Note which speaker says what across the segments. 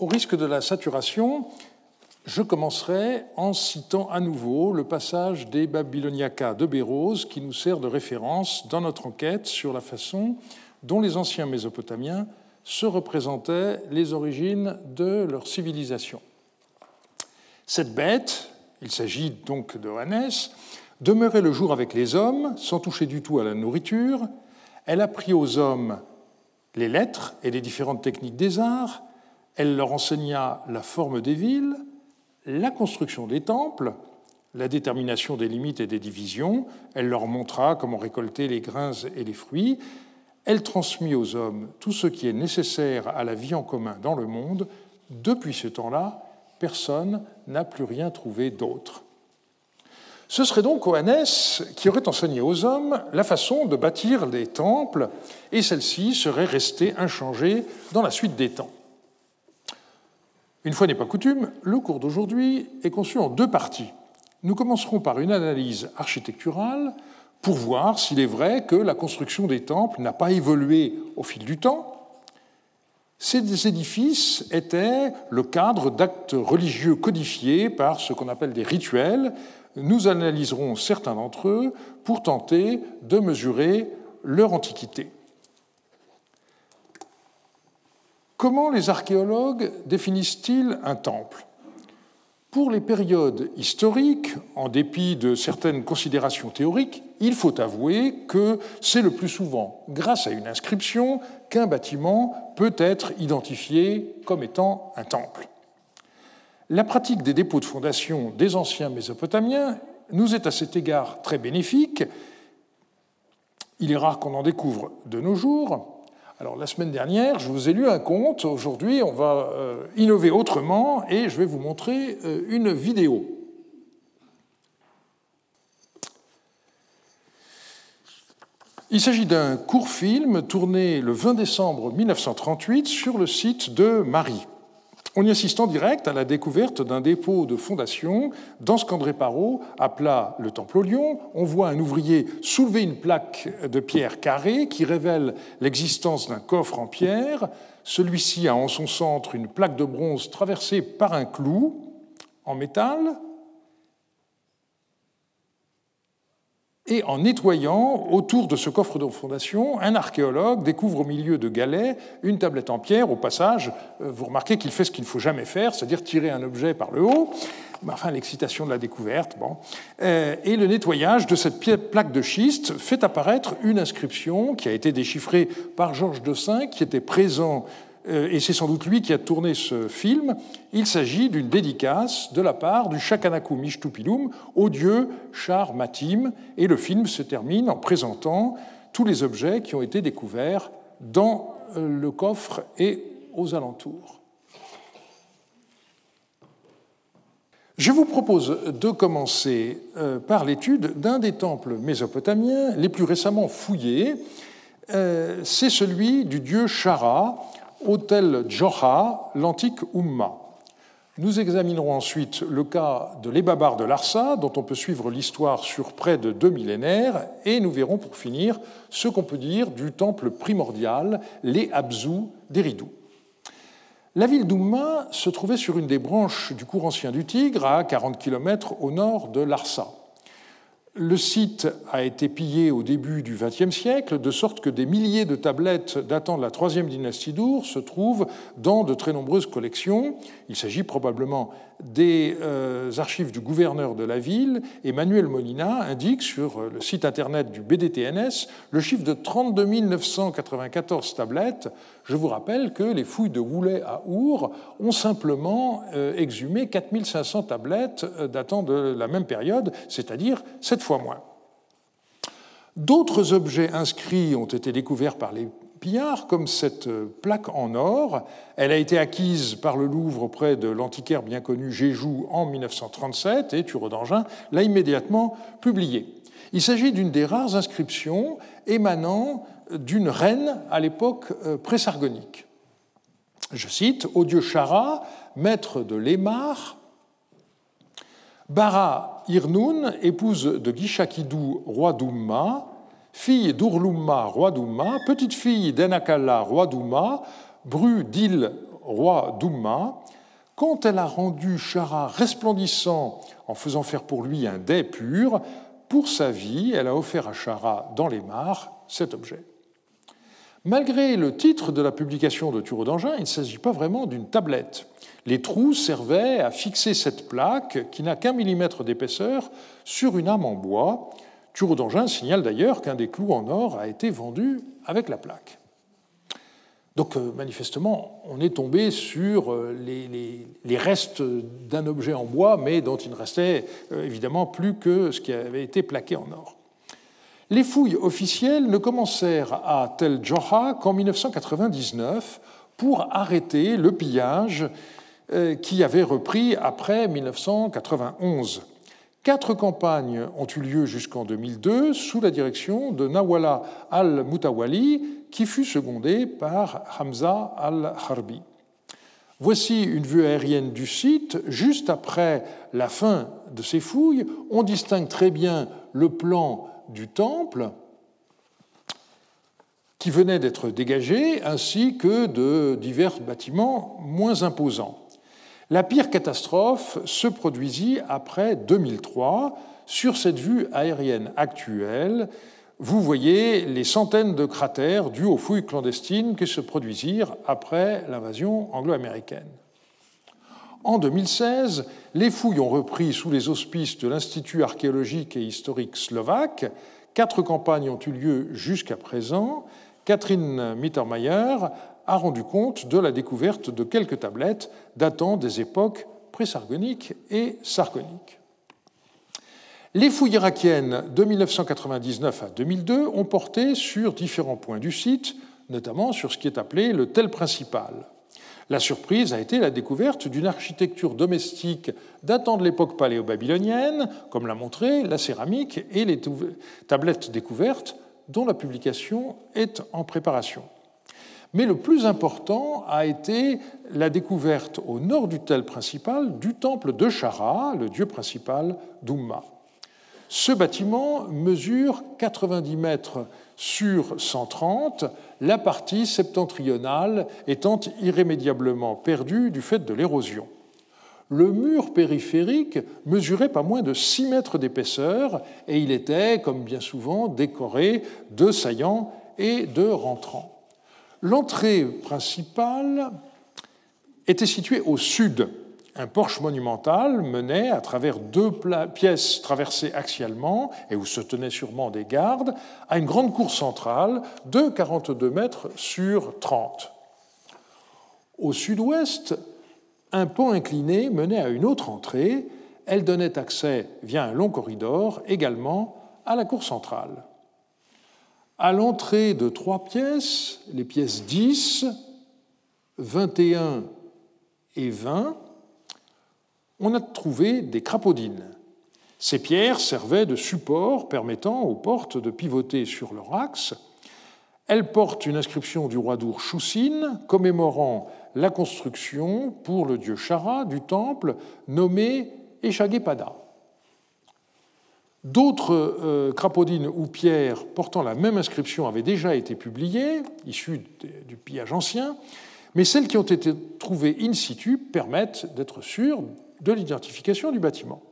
Speaker 1: Au risque de la saturation, je commencerai en citant à nouveau le passage des Babyloniacas de Bérose qui nous sert de référence dans notre enquête sur la façon dont les anciens Mésopotamiens se représentaient les origines de leur civilisation. Cette bête, il s'agit donc de demeurait le jour avec les hommes sans toucher du tout à la nourriture. Elle apprit aux hommes les lettres et les différentes techniques des arts. Elle leur enseigna la forme des villes, la construction des temples, la détermination des limites et des divisions. Elle leur montra comment récolter les grains et les fruits. Elle transmit aux hommes tout ce qui est nécessaire à la vie en commun dans le monde. Depuis ce temps-là, personne n'a plus rien trouvé d'autre. Ce serait donc Oannès qui aurait enseigné aux hommes la façon de bâtir des temples, et celle-ci serait restée inchangée dans la suite des temps. Une fois n'est pas coutume, le cours d'aujourd'hui est conçu en deux parties. Nous commencerons par une analyse architecturale pour voir s'il est vrai que la construction des temples n'a pas évolué au fil du temps. Ces édifices étaient le cadre d'actes religieux codifiés par ce qu'on appelle des rituels. Nous analyserons certains d'entre eux pour tenter de mesurer leur antiquité. Comment les archéologues définissent-ils un temple? Pour les périodes historiques, en dépit de certaines considérations théoriques, il faut avouer que c'est le plus souvent grâce à une inscription qu'un bâtiment peut être identifié comme étant un temple. La pratique des dépôts de fondation des anciens Mésopotamiens nous est à cet égard très bénéfique. Il est rare qu'on en découvre de nos jours. Alors la semaine dernière, je vous ai lu un conte. Aujourd'hui, on va euh, innover autrement et je vais vous montrer euh, une vidéo. Il s'agit d'un court film tourné le 20 décembre 1938 sur le site de Marie. On y assiste en direct à la découverte d'un dépôt de fondation dans ce qu'André Parot appela le Temple au Lion. On voit un ouvrier soulever une plaque de pierre carrée qui révèle l'existence d'un coffre en pierre. Celui-ci a en son centre une plaque de bronze traversée par un clou en métal Et en nettoyant autour de ce coffre de fondation, un archéologue découvre au milieu de galets une tablette en pierre. Au passage, euh, vous remarquez qu'il fait ce qu'il ne faut jamais faire, c'est-à-dire tirer un objet par le haut. Enfin, l'excitation de la découverte. Bon. Euh, et le nettoyage de cette plaque de schiste fait apparaître une inscription qui a été déchiffrée par Georges Dossin, qui était présent et c'est sans doute lui qui a tourné ce film, il s'agit d'une dédicace de la part du Shakanaku Mishtupilum au dieu Char Matim, et le film se termine en présentant tous les objets qui ont été découverts dans euh, le coffre et aux alentours. Je vous propose de commencer euh, par l'étude d'un des temples mésopotamiens les plus récemment fouillés. C'est celui du dieu Shara, Hôtel Joha, l'antique Umma. Nous examinerons ensuite le cas de l'Ebabar de Larsa, dont on peut suivre l'histoire sur près de deux millénaires, et nous verrons pour finir ce qu'on peut dire du temple primordial, les Abzu d'Eridou. La ville d'Umma se trouvait sur une des branches du cours ancien du Tigre, à 40 km au nord de Larsa. Le site a été pillé au début du XXe siècle, de sorte que des milliers de tablettes datant de la troisième dynastie d'Our se trouvent dans de très nombreuses collections. Il s'agit probablement des euh, archives du gouverneur de la ville. Emmanuel Molina indique sur le site internet du BDTNS le chiffre de 32 994 tablettes. Je vous rappelle que les fouilles de Woulet à Our ont simplement euh, exhumé 4500 tablettes euh, datant de la même période, c'est-à-dire sept fois moins. D'autres objets inscrits ont été découverts par les pillards, comme cette plaque en or. Elle a été acquise par le Louvre auprès de l'antiquaire bien connu Géjou en 1937 et Turodangin l'a immédiatement publiée. Il s'agit d'une des rares inscriptions émanant d'une reine à l'époque euh, présargonique. Je cite Au Chara, maître de l'Émar, Bara Irnoun, épouse de Gishakidou, roi d'Umma, fille d'Urlumma, roi d'Umma, petite fille d'Enakala, roi d'Umma, Bru d'Il, roi d'Umma, quand elle a rendu Chara resplendissant en faisant faire pour lui un dais pur, pour sa vie, elle a offert à Chara dans les mares cet objet. Malgré le titre de la publication de Turo d'Angin, il ne s'agit pas vraiment d'une tablette. Les trous servaient à fixer cette plaque, qui n'a qu'un millimètre d'épaisseur, sur une arme en bois. Turo d'Angin signale d'ailleurs qu'un des clous en or a été vendu avec la plaque. Donc euh, manifestement, on est tombé sur euh, les, restes d'un objet en bois, mais dont il ne restait euh, évidemment plus que ce qui avait été plaqué en or. Les fouilles officielles ne commencèrent à Tel Joha qu'en 1999 pour arrêter le pillage qui avait repris après 1991. Quatre campagnes ont eu lieu jusqu'en 2002 sous la direction de Nawala al-Mutawali, qui fut secondé par Hamza al-Harbi. Voici une vue aérienne du site. Juste après la fin de ces fouilles, on distingue très bien le plan du temple qui venait d'être dégagé, ainsi que de divers bâtiments moins imposants. La pire catastrophe se produisit après 2003. Sur cette vue aérienne actuelle, vous voyez les centaines de cratères dus aux fouilles clandestines qui se produisirent après l'invasion anglo-américaine. En 2016, les fouilles ont repris sous les auspices de l'Institut archéologique et historique slovaque. Quatre campagnes ont eu lieu jusqu'à présent. Catherine Mittermeier a rendu compte de la découverte de quelques tablettes datant des époques présargoniques et sargoniques. Les fouilles irakiennes de 1999 à 2002 ont porté sur différents points du site, notamment sur ce qui est appelé le tel principal. La surprise a été la découverte d'une architecture domestique datant de l'époque paléo-babylonienne, comme l'a montré la céramique et les tablettes découvertes dont la publication est en préparation. Mais le plus important a été la découverte au nord du tel principal du temple de Chara, le dieu principal d'Umma. Ce bâtiment mesure 90 mètres sur 130, la partie septentrionale étant irrémédiablement perdue du fait de l'érosion. Le mur périphérique mesurait pas moins de 6 mètres d'épaisseur et il était, comme bien souvent, décoré de saillants et de rentrants. L'entrée principale était située au sud. Un porche monumental menait à travers deux pièces traversées axialement et où se tenaient sûrement des gardes à une grande cour centrale de 42 mètres sur 30. Au sud-ouest, un pont incliné menait à une autre entrée. Elle donnait accès via un long corridor également à la cour centrale. À l'entrée de trois pièces, les pièces 10, 21 et 20, on a trouvé des crapaudines. Ces pierres servaient de support permettant aux portes de pivoter sur leur axe. Elles portent une inscription du roi d'Our Choussine commémorant la construction pour le dieu Chara du temple nommé Eshagepada. D'autres euh, crapaudines ou pierres portant la même inscription avaient déjà été publiées, issues du pillage ancien, mais celles qui ont été trouvées in situ permettent d'être sûrs de l'identification du bâtiment.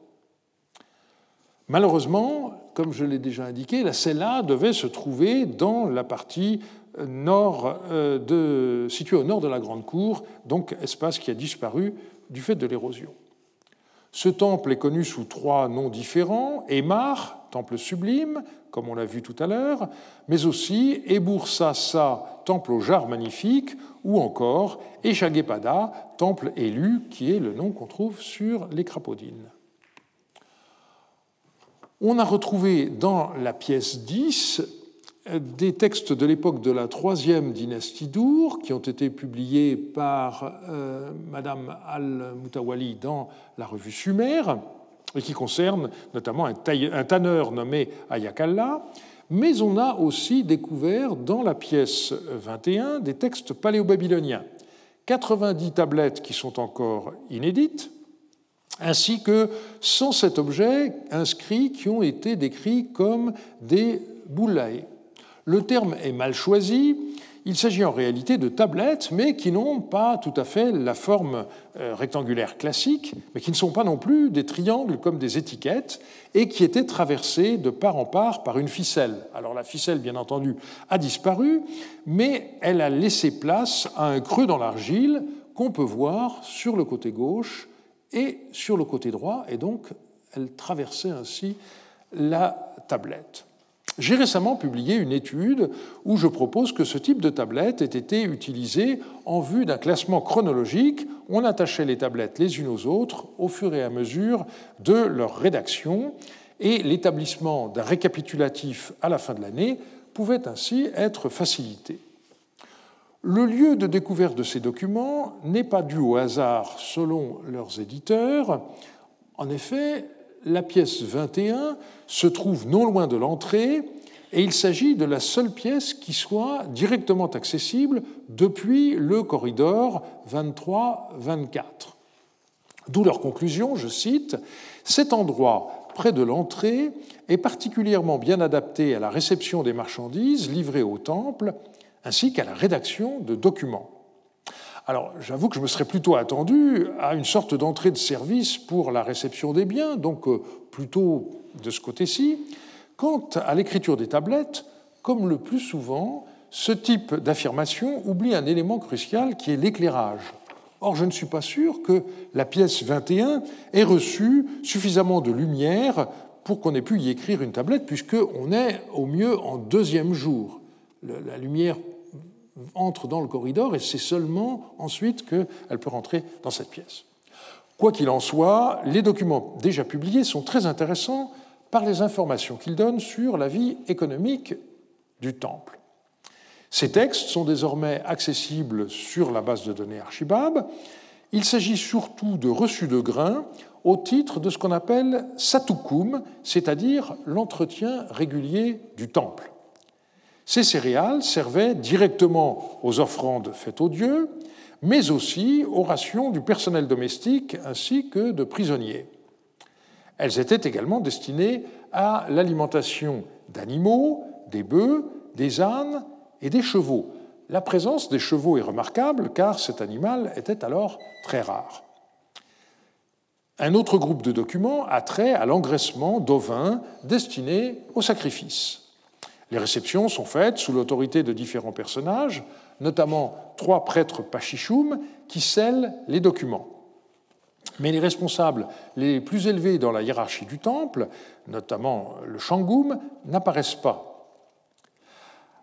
Speaker 1: Malheureusement, comme je l'ai déjà indiqué, la cella devait se trouver dans la partie nord euh, située au nord de la Grande Cour, donc espace qui a disparu du fait de l'érosion. Ce temple est connu sous trois noms différents Emar, temple sublime, comme on l'a vu tout à l'heure, mais aussi Ebursasa, temple aux jarres magnifiques, ou encore Eshagepada, temple élu, qui est le nom qu'on trouve sur les crapaudines. On a retrouvé dans la pièce 10 des textes de l'époque de la troisième dynastie d'Our qui ont été publiés par euh, Madame al-Mutawali dans la revue Sumer et qui concernent notamment un, tanneur nommé Ayakalla. Mais on a aussi découvert dans la pièce 21 des textes paléo-babyloniens, 90 tablettes qui sont encore inédites, ainsi que 107 objets inscrits qui ont été décrits comme des boulaïs. Le terme est mal choisi. Il s'agit en réalité de tablettes, mais qui n'ont pas tout à fait la forme euh, rectangulaire classique, mais qui ne sont pas non plus des triangles comme des étiquettes, et qui étaient traversées de part en part par une ficelle. Alors la ficelle, bien entendu, a disparu, mais elle a laissé place à un creux dans l'argile qu'on peut voir sur le côté gauche et sur le côté droit, et donc elle traversait ainsi la tablette. J'ai récemment publié une étude où je propose que ce type de tablette ait été utilisé en vue d'un classement chronologique. On attachait les tablettes les unes aux autres au fur et à mesure de leur rédaction et l'établissement d'un récapitulatif à la fin de l'année pouvait ainsi être facilité. Le lieu de découverte de ces documents n'est pas dû au hasard selon leurs éditeurs. En effet, la pièce 21 se trouve non loin de l'entrée et il s'agit de la seule pièce qui soit directement accessible depuis le corridor 23-24. D'où leur conclusion, je cite, Cet endroit près de l'entrée est particulièrement bien adapté à la réception des marchandises livrées au temple ainsi qu'à la rédaction de documents. Alors, j'avoue que je me serais plutôt attendu à une sorte d'entrée de service pour la réception des biens, donc euh, plutôt de ce côté-ci. Quant à l'écriture des tablettes, comme le plus souvent, ce type d'affirmation oublie un élément crucial qui est l'éclairage. Or, je ne suis pas sûr que la pièce 21 ait reçu suffisamment de lumière pour qu'on ait pu y écrire une tablette, puisqu'on est au mieux en deuxième jour. La lumière entre dans le corridor et c'est seulement ensuite qu'elle peut rentrer dans cette pièce. Quoi qu'il en soit, les documents déjà publiés sont très intéressants par les informations qu'ils donnent sur la vie économique du temple. Ces textes sont désormais accessibles sur la base de données Archibab. Il s'agit surtout de reçus de grains au titre de ce qu'on appelle satukum, c'est-à-dire l'entretien régulier du temple. Ces céréales servaient directement aux offrandes faites aux dieux, mais aussi aux rations du personnel domestique ainsi que de prisonniers. Elles étaient également destinées à l'alimentation d'animaux, des bœufs, des ânes et des chevaux. La présence des chevaux est remarquable car cet animal était alors très rare. Un autre groupe de documents a trait à l'engraissement d'ovins destinés au sacrifice. Les réceptions sont faites sous l'autorité de différents personnages, notamment trois prêtres pachichoum qui scellent les documents. Mais les responsables les plus élevés dans la hiérarchie du temple, notamment le Shangoum, n'apparaissent pas.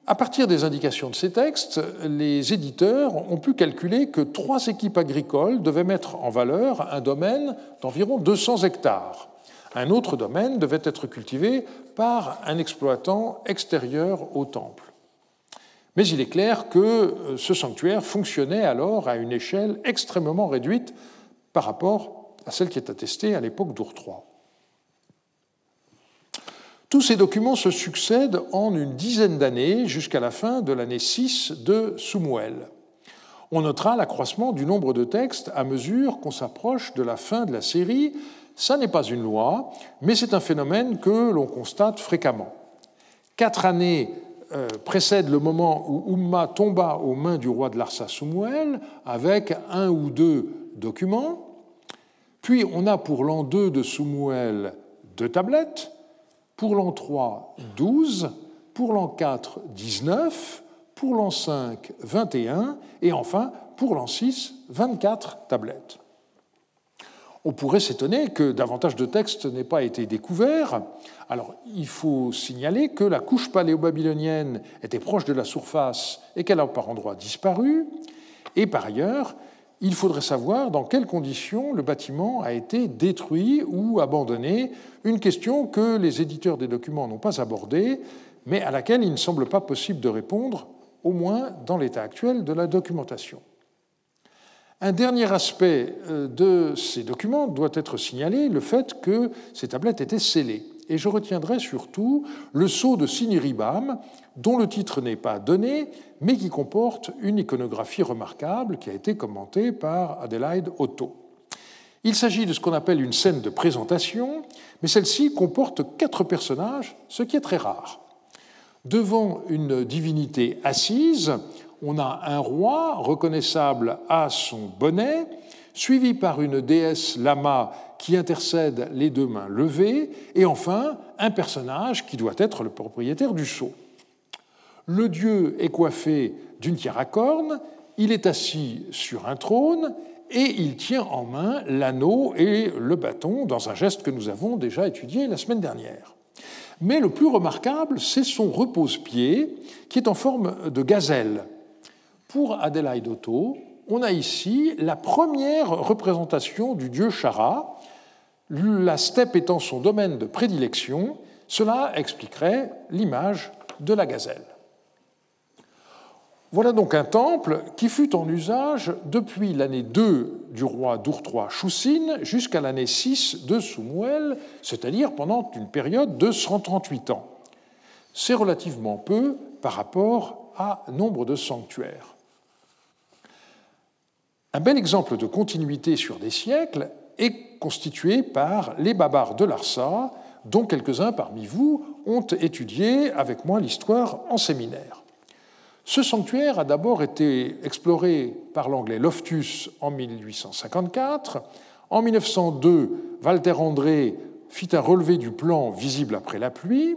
Speaker 1: À partir des indications de ces textes, les éditeurs ont pu calculer que trois équipes agricoles devaient mettre en valeur un domaine d'environ 200 hectares. Un autre domaine devait être cultivé par un exploitant extérieur au temple. Mais il est clair que euh, ce sanctuaire fonctionnait alors à une échelle extrêmement réduite par rapport à celle qui est attestée à l'époque d'Our III. Tous ces documents se succèdent en une dizaine d'années jusqu'à la fin de l'année 6 de Soumuel. On notera l'accroissement du nombre de textes à mesure qu'on s'approche de la fin de la série, ça n'est pas une loi, mais c'est un phénomène que l'on constate fréquemment. Quatre années euh, précèdent le moment où Umma tomba aux mains du roi de Larsa Soumuel avec un ou deux documents. Puis on a pour l'an 2 de Soumuel deux tablettes, pour l'an 3 12, pour l'an 4 19, pour l'an 5 21 et enfin pour l'an 6 24 tablettes. On pourrait s'étonner que davantage de textes n'aient pas été découverts. Alors, il faut signaler que la couche paléo-babylonienne était proche de la surface et qu'elle a par endroits disparu. Et par ailleurs, il faudrait savoir dans quelles conditions le bâtiment a été détruit ou abandonné, une question que les éditeurs des documents n'ont pas abordée, mais à laquelle il ne semble pas possible de répondre, au moins dans l'état actuel de la documentation. Un dernier aspect euh, de ces documents doit être signalé, le fait que ces tablettes étaient scellées. Et je retiendrai surtout le sceau de Siniribam, dont le titre n'est pas donné, mais qui comporte une iconographie remarquable qui a été commentée par Adelaide Otto. Il s'agit de ce qu'on appelle une scène de présentation, mais celle-ci comporte quatre personnages, ce qui est très rare. Devant une divinité assise, on a un roi reconnaissable à son bonnet, suivi par une déesse lama qui intercède les deux mains levées, et enfin un personnage qui doit être le propriétaire du sceau. Le dieu est coiffé d'une tiare à cornes, il est assis sur un trône et il tient en main l'anneau et le bâton dans un geste que nous avons déjà étudié la semaine dernière. Mais le plus remarquable, c'est son repose-pied qui est en forme de gazelle. Pour Adélaïde Otto, on a ici la première représentation du dieu Chara, la steppe étant son domaine de prédilection, cela expliquerait l'image de la gazelle. Voilà donc un temple qui fut en usage depuis l'année 2 du roi d'Ourtrois Choussine jusqu'à l'année 6 de Soumouel, c'est-à-dire pendant une période de 138 ans. C'est relativement peu par rapport à nombre de sanctuaires. Un bel exemple de continuité sur des siècles est constitué par les Babars de Larsa, dont quelques-uns parmi vous ont étudié avec moi l'histoire en séminaire. Ce sanctuaire a d'abord été exploré par l'anglais Loftus en 1854. En 1902, Walter André fit un relevé du plan visible après la pluie.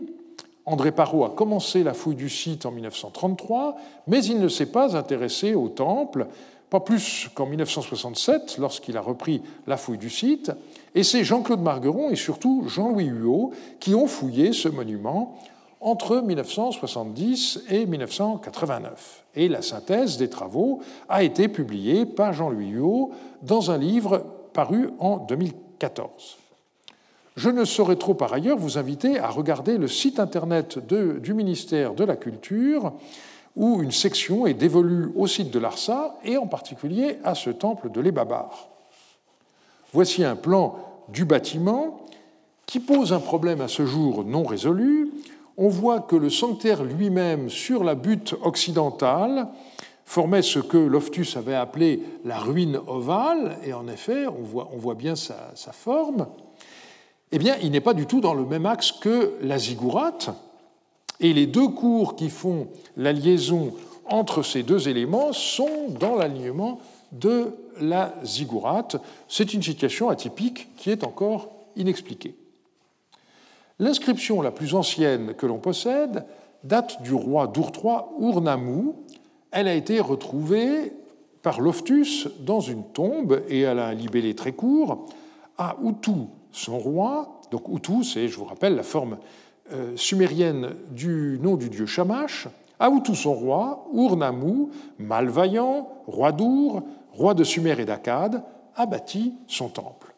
Speaker 1: André Parot a commencé la fouille du site en 1933, mais il ne s'est pas intéressé au temple, pas plus qu'en 1967, lorsqu'il a repris la fouille du site. Et c'est Jean-Claude Margueron et surtout Jean-Louis Huot qui ont fouillé ce monument entre 1970 et 1989. Et la synthèse des travaux a été publiée par Jean-Louis Huot dans un livre paru en 2014. Je ne saurais trop par ailleurs vous inviter à regarder le site internet du ministère de la Culture, où une section est dévolue au site de l'ARSA et en particulier à ce temple de l'Ebabar. Voici un plan du bâtiment qui pose un problème à ce jour non résolu, on voit que le sanctuaire lui-même, sur la butte occidentale, formait ce que Loftus avait appelé la ruine ovale, et en effet, on voit, bien sa, forme. Eh bien, il n'est pas du tout dans le même axe que la ziggourate, et les deux cours qui font la liaison entre ces deux éléments sont dans l'alignement de la ziggourate. C'est une situation atypique qui est encore inexpliquée. L'inscription la plus ancienne que l'on possède date du roi d'Ourtrois Ournamou. Elle a été retrouvée par Loftus dans une tombe et elle a un libellé très court. À Outou, son roi, donc Outou, c'est, je vous rappelle, la forme sumérienne du nom du dieu Shamash. À Outou, son roi, Ournamou, malvaillant, roi d'Our, roi de Sumer et d'Akkad, a bâti son temple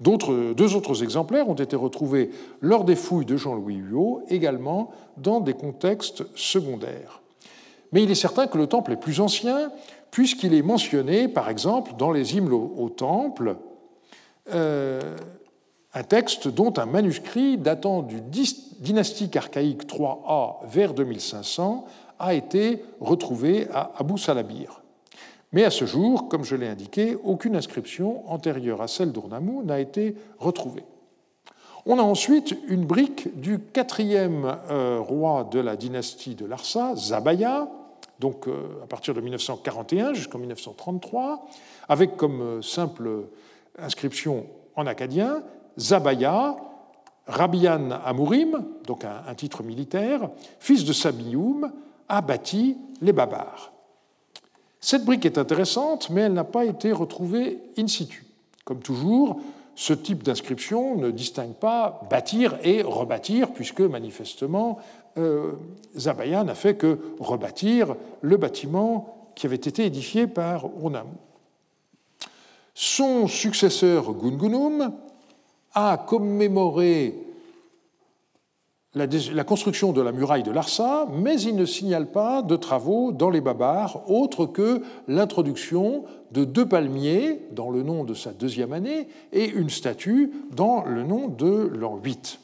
Speaker 1: deux autres exemplaires ont été retrouvés lors des fouilles de Jean-Louis Huot, également dans des contextes secondaires. Mais il est certain que le temple est plus ancien, puisqu'il est mentionné, par exemple, dans les hymnes au, temple, euh, un texte dont un manuscrit datant du dynastique archaïque 3A vers 2500 a été retrouvé à Abu Salabir. Mais à ce jour, comme je l'ai indiqué, aucune inscription antérieure à celle d'Ournamou n'a été retrouvée. On a ensuite une brique du quatrième euh, roi de la dynastie de Larsa, Zabaya, donc euh, à partir de 1941 jusqu'en 1933, avec comme euh, simple inscription en acadien Zabaya, Rabian Amourim, donc un, titre militaire, fils de Sabioum, a bâti les Babars. Cette brique est intéressante, mais elle n'a pas été retrouvée in situ. Comme toujours, ce type d'inscription ne distingue pas bâtir et rebâtir, puisque manifestement, euh, Zabaya n'a fait que rebâtir le bâtiment qui avait été édifié par Urnam. Son successeur Gungunum a commémoré la, construction de la muraille de Larsa, mais il ne signale pas de travaux dans les Babars, autre que l'introduction de deux palmiers dans le nom de sa deuxième année et une statue dans le nom de l'an 8.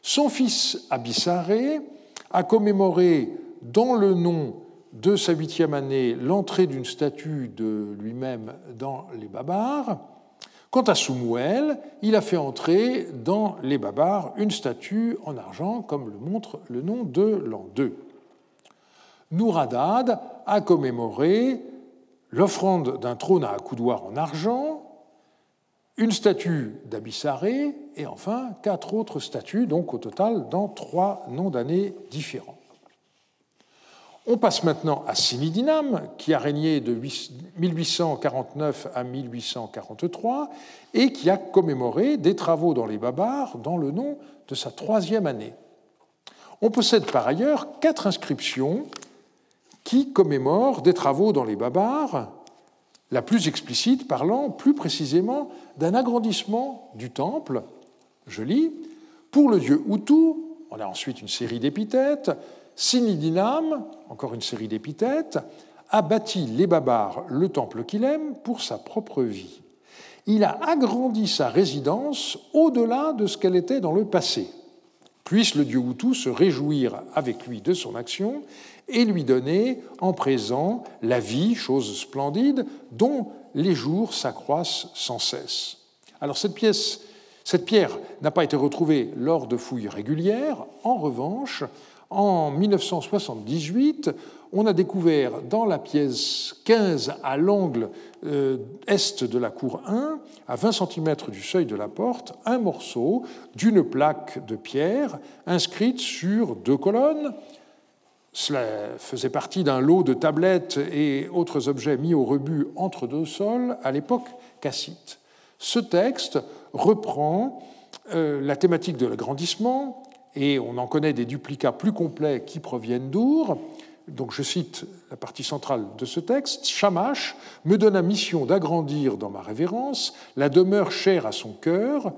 Speaker 1: Son fils Abissaré a commémoré dans le nom de sa huitième année l'entrée d'une statue de lui-même dans les Babars, Quant à Soumouel, il a fait entrer dans les Babars une statue en argent, comme le montre le nom de l'an 2. Nouradad a commémoré l'offrande d'un trône à accoudoir en argent, une statue d'Abissaré et enfin quatre autres statues, donc au total dans trois noms d'années différents. On passe maintenant à Sinidinam, qui a régné de 1849 à 1843 et qui a commémoré des travaux dans les Babars dans le nom de sa troisième année. On possède par ailleurs quatre inscriptions qui commémorent des travaux dans les Babars, la plus explicite parlant plus précisément d'un agrandissement du temple. Je lis Pour le dieu Hutu, on a ensuite une série d'épithètes, Sinidinam, encore une série d'épithètes, a bâti les Babars le temple qu'il aime pour sa propre vie. Il a agrandi sa résidence au-delà de ce qu'elle était dans le passé. Puisse le dieu Hutu se réjouir avec lui de son action et lui donner en présent la vie, chose splendide, dont les jours s'accroissent sans cesse. Alors cette pièce, cette pierre n'a pas été retrouvée lors de fouilles régulières. En revanche, en 1978, on a découvert dans la pièce 15 à l'angle euh, est de la cour 1, à 20 cm du seuil de la porte, un morceau d'une plaque de pierre inscrite sur deux colonnes. Cela faisait partie d'un lot de tablettes et autres objets mis au rebut entre deux sols à l'époque cassite. Ce texte reprend euh, la thématique de l'agrandissement, et on en connaît des duplicats plus complets qui proviennent d'Our. Donc je cite la partie centrale de ce texte. Shamash me donne la mission d'agrandir dans ma révérence la demeure chère à son cœur.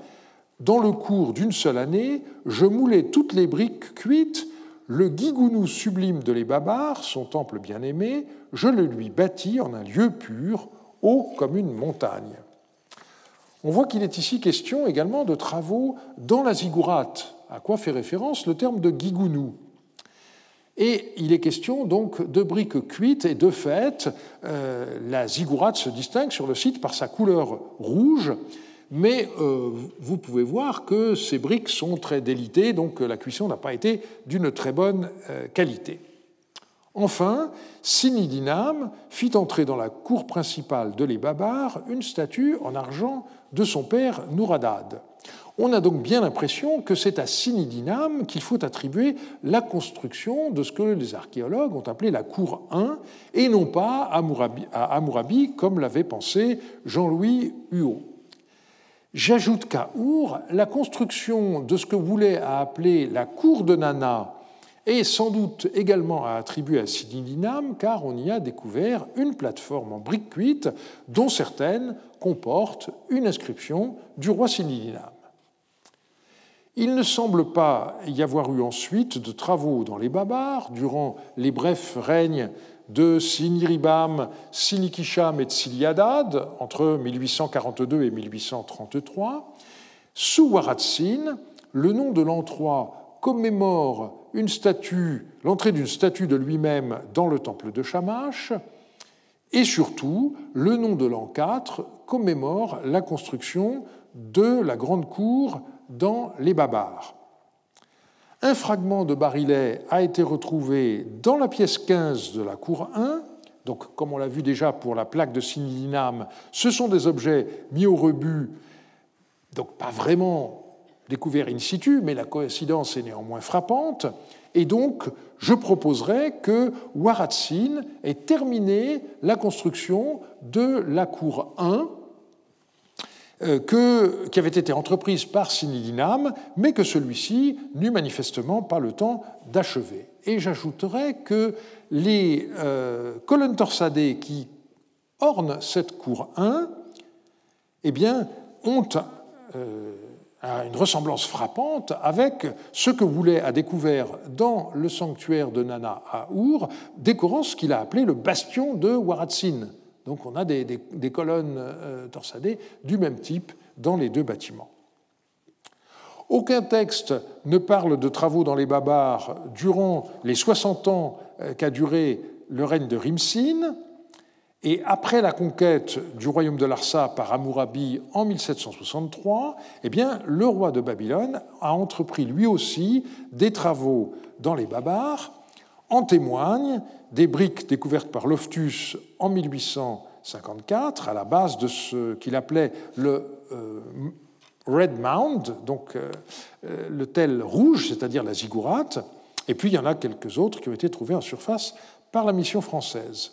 Speaker 1: Dans le cours d'une seule année, je moulais toutes les briques cuites, le guigounou sublime de les Babars, son temple bien-aimé, je le lui bâtis en un lieu pur, haut comme une montagne. On voit qu'il est ici question également de travaux dans la ziggourate, à quoi fait référence le terme de guigounou. Et il est question donc de briques cuites, et de fait, euh, la ziggourate se distingue sur le site par sa couleur rouge, mais euh, vous pouvez voir que ces briques sont très délitées, donc la cuisson n'a pas été d'une très bonne euh, qualité. Enfin, Sinidinam fit entrer dans la cour principale de les Babars une statue en argent de son père Nouradad. On a donc bien l'impression que c'est à Sinidinam qu'il faut attribuer la construction de ce que les archéologues ont appelé la cour 1 et non pas à Amourabi, comme l'avait pensé Jean-Louis Huot. J'ajoute qu'à Our, la construction de ce que voulait appeler la cour de Nana est sans doute également à attribuer à Sinidinam car on y a découvert une plateforme en briques cuites dont certaines comportent une inscription du roi Sinidinam. Il ne semble pas y avoir eu ensuite de travaux dans les Babars durant les brefs règnes de Siniribam, Sinikisham et Tsiliadad entre 1842 et 1833. Sous Waratsin, le nom de l'an 3 commémore une statue, l'entrée d'une statue de lui-même dans le temple de Shamash, et surtout, le nom de l'an 4 commémore la construction de la grande cour dans les Babars. Un fragment de barillet a été retrouvé dans la pièce 15 de la cour 1. Donc, comme on l'a vu déjà pour la plaque de Sinidinam, ce sont des objets mis au rebut, donc pas vraiment découverts in situ, mais la coïncidence est néanmoins frappante. Et donc, je proposerais que Waratsin ait terminé la construction de la cour 1 euh, que, qui avait été entreprise par Sinidinam, mais que celui-ci n'eut manifestement pas le temps d'achever. Et j'ajouterais que les euh, colonnes torsadées qui ornent cette cour 1 eh bien, ont euh, une ressemblance frappante avec ce que Boulet a découvert dans le sanctuaire de Nana à Our, décorant ce qu'il a appelé le bastion de Waratsin donc on a des, colonnes euh, torsadées du même type dans les deux bâtiments. Aucun texte ne parle de travaux dans les Babars durant les 60 ans euh, qu'a duré le règne de Rimsin, et après la conquête du royaume de Larsa par Hammurabi en 1763, eh bien, le roi de Babylone a entrepris lui aussi des travaux dans les Babars. En témoignent des briques découvertes par Loftus en 1854 à la base de ce qu'il appelait le euh, Red Mound, donc euh, euh, le tel rouge, c'est-à-dire la ziggourate. Et puis il y en a quelques autres qui ont été trouvés en surface par la mission française.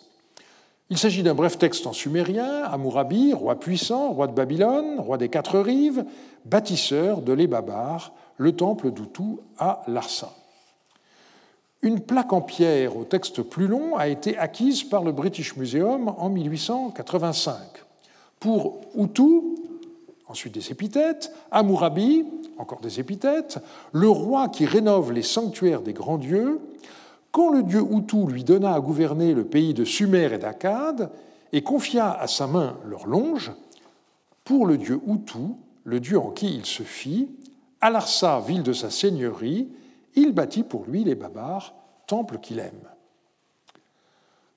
Speaker 1: Il s'agit d'un bref texte en sumérien, Amourabi, roi puissant, roi de Babylone, roi des quatre rives, bâtisseur de l'Ebabar, le temple d'Outou à Larsa. Une plaque en pierre au texte plus long a été acquise par le British Museum en 1885. Pour Outou, ensuite des épithètes, Amourabi, encore des épithètes, le roi qui rénove les sanctuaires des grands dieux, quand le dieu Hutu lui donna à gouverner le pays de Sumer et d'Akkad et confia à sa main leur longe, pour le dieu Hutu, le dieu en qui il se fit, à Larsa, ville de sa seigneurie, il bâtit pour lui les Babars, temple qu'il aime.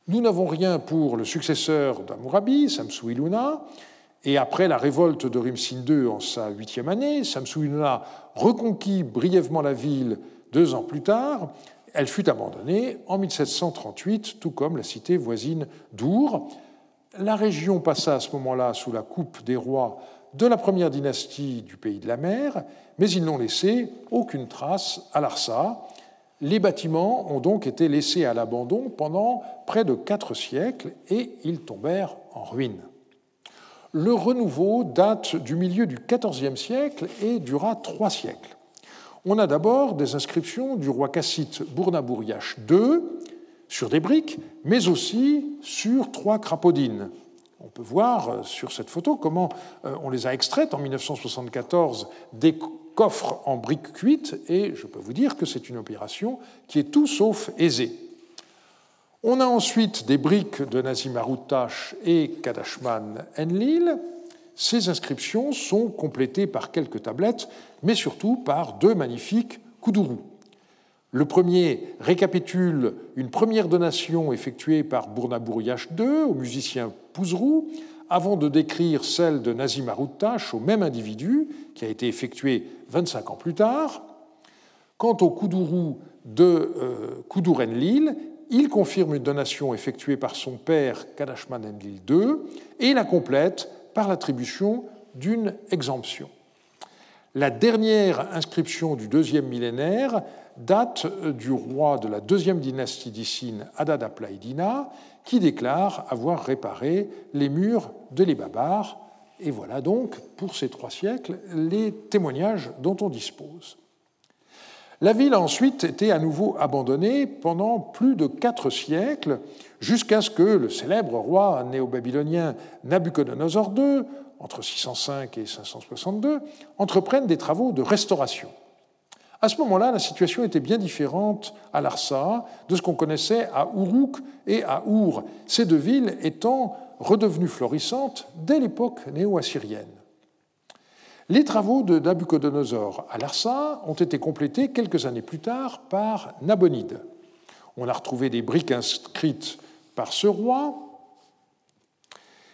Speaker 1: Nous n'avons rien pour le successeur d'Amourabi, Samsu Iluna, et après la révolte de Rimsin II en sa huitième année, Samsu Iluna reconquit brièvement la ville deux ans plus tard. Elle fut abandonnée en 1738, tout comme la cité voisine d'Our. La région passa à ce moment-là sous la coupe des rois de la première dynastie du pays de la mer, mais ils n'ont laissé aucune trace à Larsa. Les bâtiments ont donc été laissés à l'abandon pendant près de quatre siècles et ils tombèrent en ruine. Le renouveau date du milieu du XIVe siècle et dura trois siècles. On a d'abord des inscriptions du roi cassite Bournabouriache II sur des briques, mais aussi sur trois crapaudines, on peut voir euh, sur cette photo comment euh, on les a extraites en 1974 des coffres en briques cuites, et je peux vous dire que c'est une opération qui est tout sauf aisée. On a ensuite des briques de Nazim Aroutash et Kadashman Enlil. Ces inscriptions sont complétées par quelques tablettes, mais surtout par deux magnifiques koudourous. Le premier récapitule une première donation effectuée par Bournabouriache II au musicien Pouzrou, avant de décrire celle de Nazim Aroutache au même individu, qui a été effectuée 25 ans plus tard. Quant au Koudourou de euh, Enlil, il confirme une donation effectuée par son père Kadashman Enlil II et la complète par l'attribution d'une exemption. La dernière inscription du deuxième millénaire date du roi de la deuxième dynastie d'Issine, Adad Aplaïdina, qui déclare avoir réparé les murs de l'Ibabar. Et voilà donc, pour ces trois siècles, les témoignages dont on dispose. La ville a ensuite été à nouveau abandonnée pendant plus de quatre siècles, jusqu'à ce que le célèbre roi néo-babylonien Nabuchodonosor II, entre 605 et 562, entreprenne des travaux de restauration. À ce moment-là, la situation était bien différente à Larsa de ce qu'on connaissait à Uruk et à Our, ces deux villes étant redevenues florissantes dès l'époque néo-assyrienne. Les travaux de Nabucodonosor à Larsa ont été complétés quelques années plus tard par Nabonide. On a retrouvé des briques inscrites par ce roi,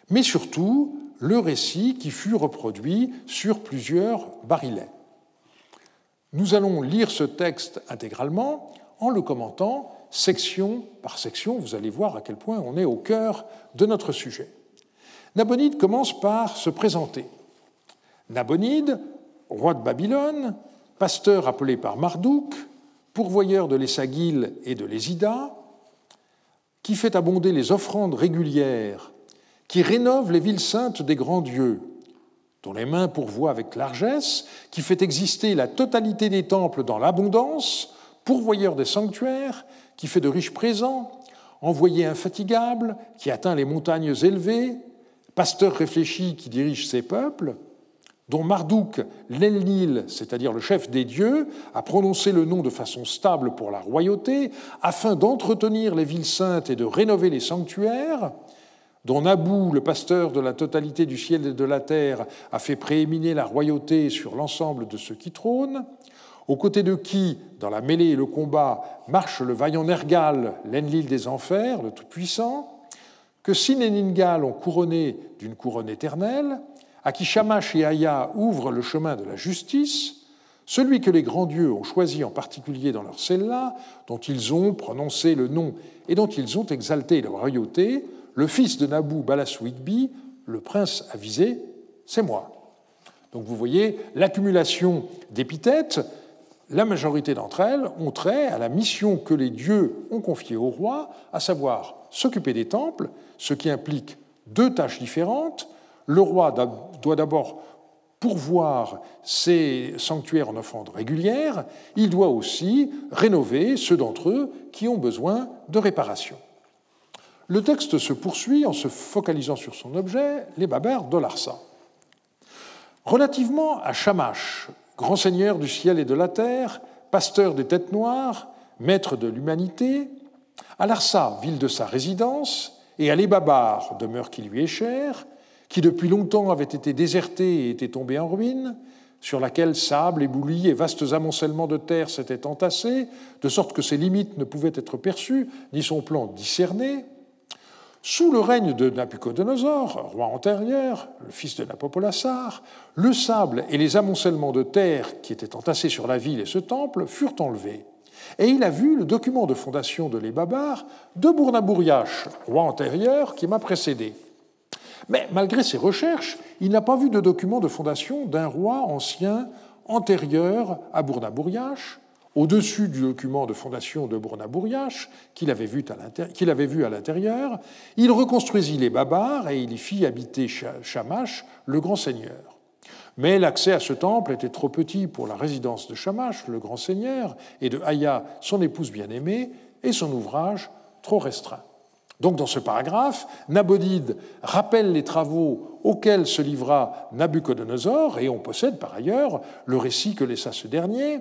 Speaker 1: mais surtout le récit qui fut reproduit sur plusieurs barilets. Nous allons lire ce texte intégralement en le commentant section par section. Vous allez voir à quel point on est au cœur de notre sujet. Nabonide commence par se présenter. Nabonide, roi de Babylone, pasteur appelé par Marduk, pourvoyeur de l'Essagil et de l'Ésida, qui fait abonder les offrandes régulières, qui rénove les villes saintes des grands dieux, dont les mains pourvoient avec largesse, qui fait exister la totalité des temples dans l'abondance, pourvoyeur des sanctuaires, qui fait de riches présents, envoyé infatigable, qui atteint les montagnes élevées, pasteur réfléchi qui dirige ses peuples, dont Marduk, l'Elnil, c'est-à-dire le chef des dieux, a prononcé le nom de façon stable pour la royauté, afin d'entretenir les villes saintes et de rénover les sanctuaires, dont Nabou, le pasteur de la totalité du ciel et de la terre, a fait prééminer la royauté sur l'ensemble de ceux qui trônent, aux côtés de qui, dans la mêlée et le combat, marche le vaillant Nergal, l'Enlil des enfers, le Tout-Puissant, que Sin et Ningal ont couronné d'une couronne éternelle, à qui Shamash et Aya ouvrent le chemin de la justice, celui que les grands dieux ont choisi en particulier dans leur cella, dont ils ont prononcé le nom et dont ils ont exalté la royauté, le fils de Nabu Balaswigbi, le prince avisé, c'est moi. Donc vous voyez l'accumulation d'épithètes, la majorité d'entre elles ont trait à la mission que les dieux ont confiée au roi, à savoir s'occuper des temples, ce qui implique deux tâches différentes. Le roi doit d'abord pourvoir ses sanctuaires en offrandes régulières, il doit aussi rénover ceux d'entre eux qui ont besoin de réparation. Le texte se poursuit en se focalisant sur son objet, les babères de Larsa. Relativement à Shamash, grand seigneur du ciel et de la terre, pasteur des têtes noires, maître de l'humanité, à Larsa, ville de sa résidence, et à l'Ebabar, demeure qui lui est chère, qui depuis longtemps avait été désertée et était tombée en ruine, sur laquelle sable, éboulis et vastes amoncellements de terre s'étaient entassés, de sorte que ses limites ne pouvaient être perçues, ni son plan discerné, sous le règne de Nabucodonosor, roi antérieur, le fils de Napopolassar, le sable et les amoncellements de terre qui étaient entassés sur la ville et ce temple furent enlevés. Et il a vu le document de fondation de l'Ebabar de Bournabouriache, roi antérieur, qui m'a précédé. Mais malgré ses recherches, il n'a pas vu de document de fondation d'un roi ancien antérieur à Bournabouriache, au-dessus du document de fondation de Bournabouriache, qu'il avait, vu à l'intérieur. Il reconstruisit les Babars et il y fit habiter Shamash, le grand seigneur. Mais l'accès à ce temple était trop petit pour la résidence de Shamash, le grand seigneur, et de Aya, son épouse bien-aimée, et son ouvrage trop restreint. Donc dans ce paragraphe, Nabonide rappelle les travaux auxquels se livra Nabucodonosor, et on possède par ailleurs le récit que laissa ce dernier.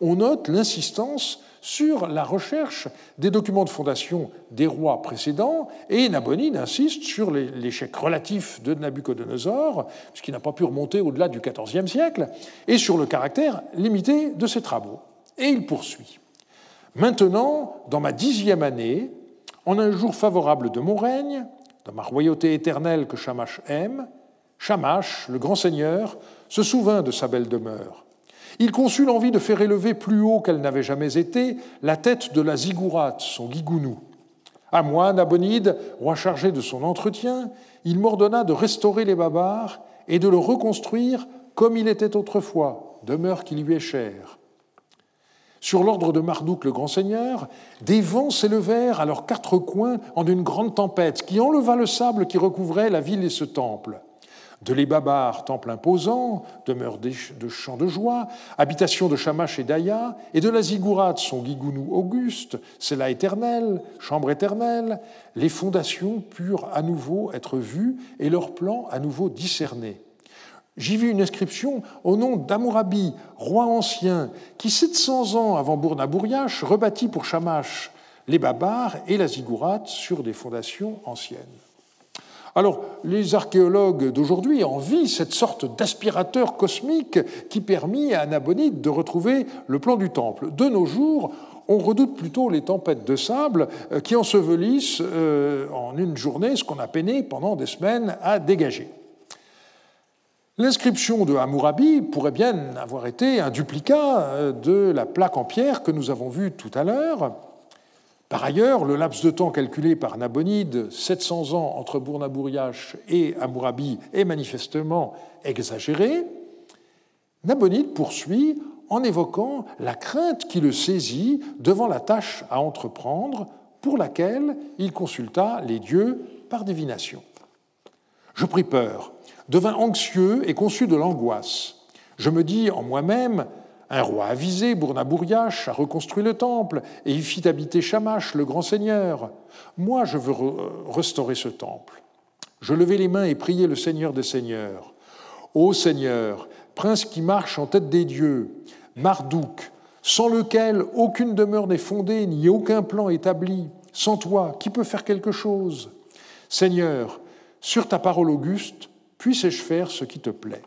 Speaker 1: On note l'insistance sur la recherche des documents de fondation des rois précédents, et Nabonide insiste sur l'échec relatif de Nabucodonosor, puisqu'il n'a pas pu remonter au-delà du XIVe siècle, et sur le caractère limité de ses travaux. Et il poursuit. Maintenant, dans ma dixième année, en un jour favorable de mon règne, dans ma royauté éternelle que Shamash aime, Shamash, le grand seigneur, se souvint de sa belle demeure. Il conçut l'envie de faire élever plus haut qu'elle n'avait jamais été la tête de la Ziggurat, son guigounou. À moi, Nabonide, roi chargé de son entretien, il m'ordonna de restaurer les babars et de le reconstruire comme il était autrefois, demeure qui lui est chère. Sur l'ordre de Marduk le grand seigneur, des vents s'élevèrent à leurs quatre coins en une grande tempête qui enleva le sable qui recouvrait la ville et ce temple. De l'Ebabar, temple imposant, demeure de chants de joie, habitation de Shamash et d'Aya, et de la Ziggurat, son guigounou auguste, c'est la éternelle, chambre éternelle, les fondations purent à nouveau être vues et leurs plans à nouveau discernés. J'y vis une inscription au nom d'Amourabi, roi ancien, qui 700 ans avant Bournabouriache rebâtit pour Shamash les Babars et la Ziggurat sur des fondations anciennes. Alors, les archéologues d'aujourd'hui envient cette sorte d'aspirateur cosmique qui permit à Nabonide de retrouver le plan du temple. De nos jours, on redoute plutôt les tempêtes de sable euh, qui ensevelissent euh, en une journée ce qu'on a peiné pendant des semaines à dégager. L'inscription de Hammurabi pourrait bien avoir été un duplicat euh, de la plaque en pierre que nous avons vue tout à l'heure. Par ailleurs, le laps de temps calculé par Nabonide, 700 ans entre Bournabouriache et Hammurabi, est manifestement exagéré. Nabonide poursuit en évoquant la crainte qui le saisit devant la tâche à entreprendre pour laquelle il consulta les dieux par divination. Je pris peur devint anxieux et conçut de l'angoisse. Je me dis en moi-même, un roi avisé, Bournabouriache, a reconstruit le temple et y fit habiter Shamash, le grand seigneur. Moi, je veux restaurer ce temple. Je levai les mains et priai le Seigneur des seigneurs. Ô Seigneur, prince qui marche en tête des dieux, Marduk, sans lequel aucune demeure n'est fondée ni aucun plan établi, sans toi, qui peut faire quelque chose? Seigneur, sur ta parole auguste, puissé-je faire ce qui te plaît?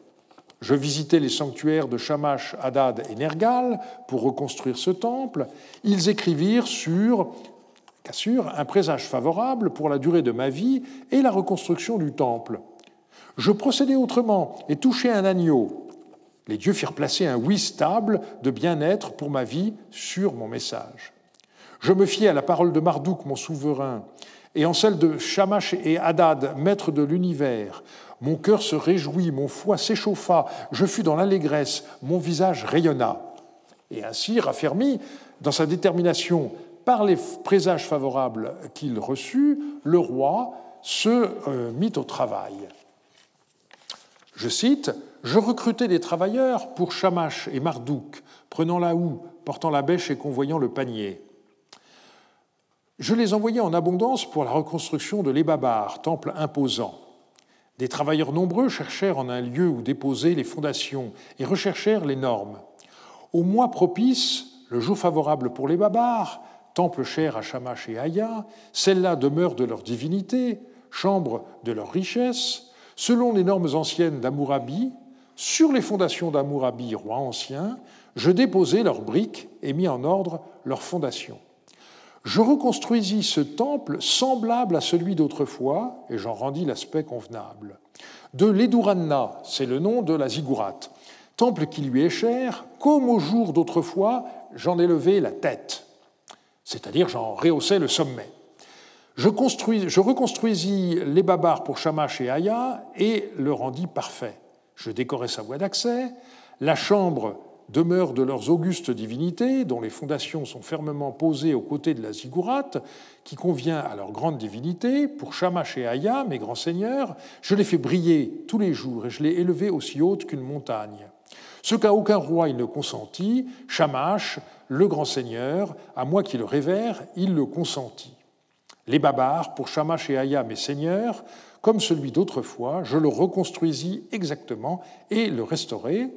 Speaker 1: Je visitais les sanctuaires de Shamash, Hadad et Nergal pour reconstruire ce temple. Ils écrivirent sur un présage favorable pour la durée de ma vie et la reconstruction du temple. Je procédais autrement et touchais un agneau. Les dieux firent placer un oui stable de bien-être pour ma vie sur mon message. Je me fiai à la parole de Marduk, mon souverain, et en celle de Shamash et Hadad, maîtres de l'univers. Mon cœur se réjouit, mon foie s'échauffa, je fus dans l'allégresse, mon visage rayonna. Et ainsi, raffermi dans sa détermination par les présages favorables qu'il reçut, le roi se euh, mit au travail. Je cite Je recrutai des travailleurs pour Shamash et Marduk, prenant la houe, portant la bêche et convoyant le panier. Je les envoyai en abondance pour la reconstruction de l'Ebabar, temple imposant. Des travailleurs nombreux cherchèrent en un lieu où déposer les fondations et recherchèrent les normes. Au mois propice, le jour favorable pour les Babars, temple cher à Shamash et Aya, celle-là demeure de leur divinité, chambre de leur richesse, selon les normes anciennes d'Amourabi, sur les fondations d'Amourabi, roi ancien, je déposai leurs briques et mis en ordre leurs fondations. Je reconstruisis ce temple semblable à celui d'autrefois, et j'en rendis l'aspect convenable. De l'Eduranna, c'est le nom de la ziggourate, temple qui lui est cher, comme au jour d'autrefois, j'en ai levé la tête, c'est-à-dire j'en rehaussais le sommet. Je, je reconstruisis les babars pour Shamash et Aya et le rendis parfait. Je décorais sa voie d'accès, la chambre demeure de leurs augustes divinités, dont les fondations sont fermement posées aux côtés de la ziggourate, qui convient à leur grande divinité. Pour Shamash et Aya, mes grands seigneurs, je les fais briller tous les jours et je l'ai élevé aussi haute qu'une montagne. Ce qu'à aucun roi il ne consentit, Shamash, le grand seigneur, à moi qui le révère, il le consentit. Les babars, pour Shamash et Aya, mes seigneurs, comme celui d'autrefois, je le reconstruisis exactement et le restaurai.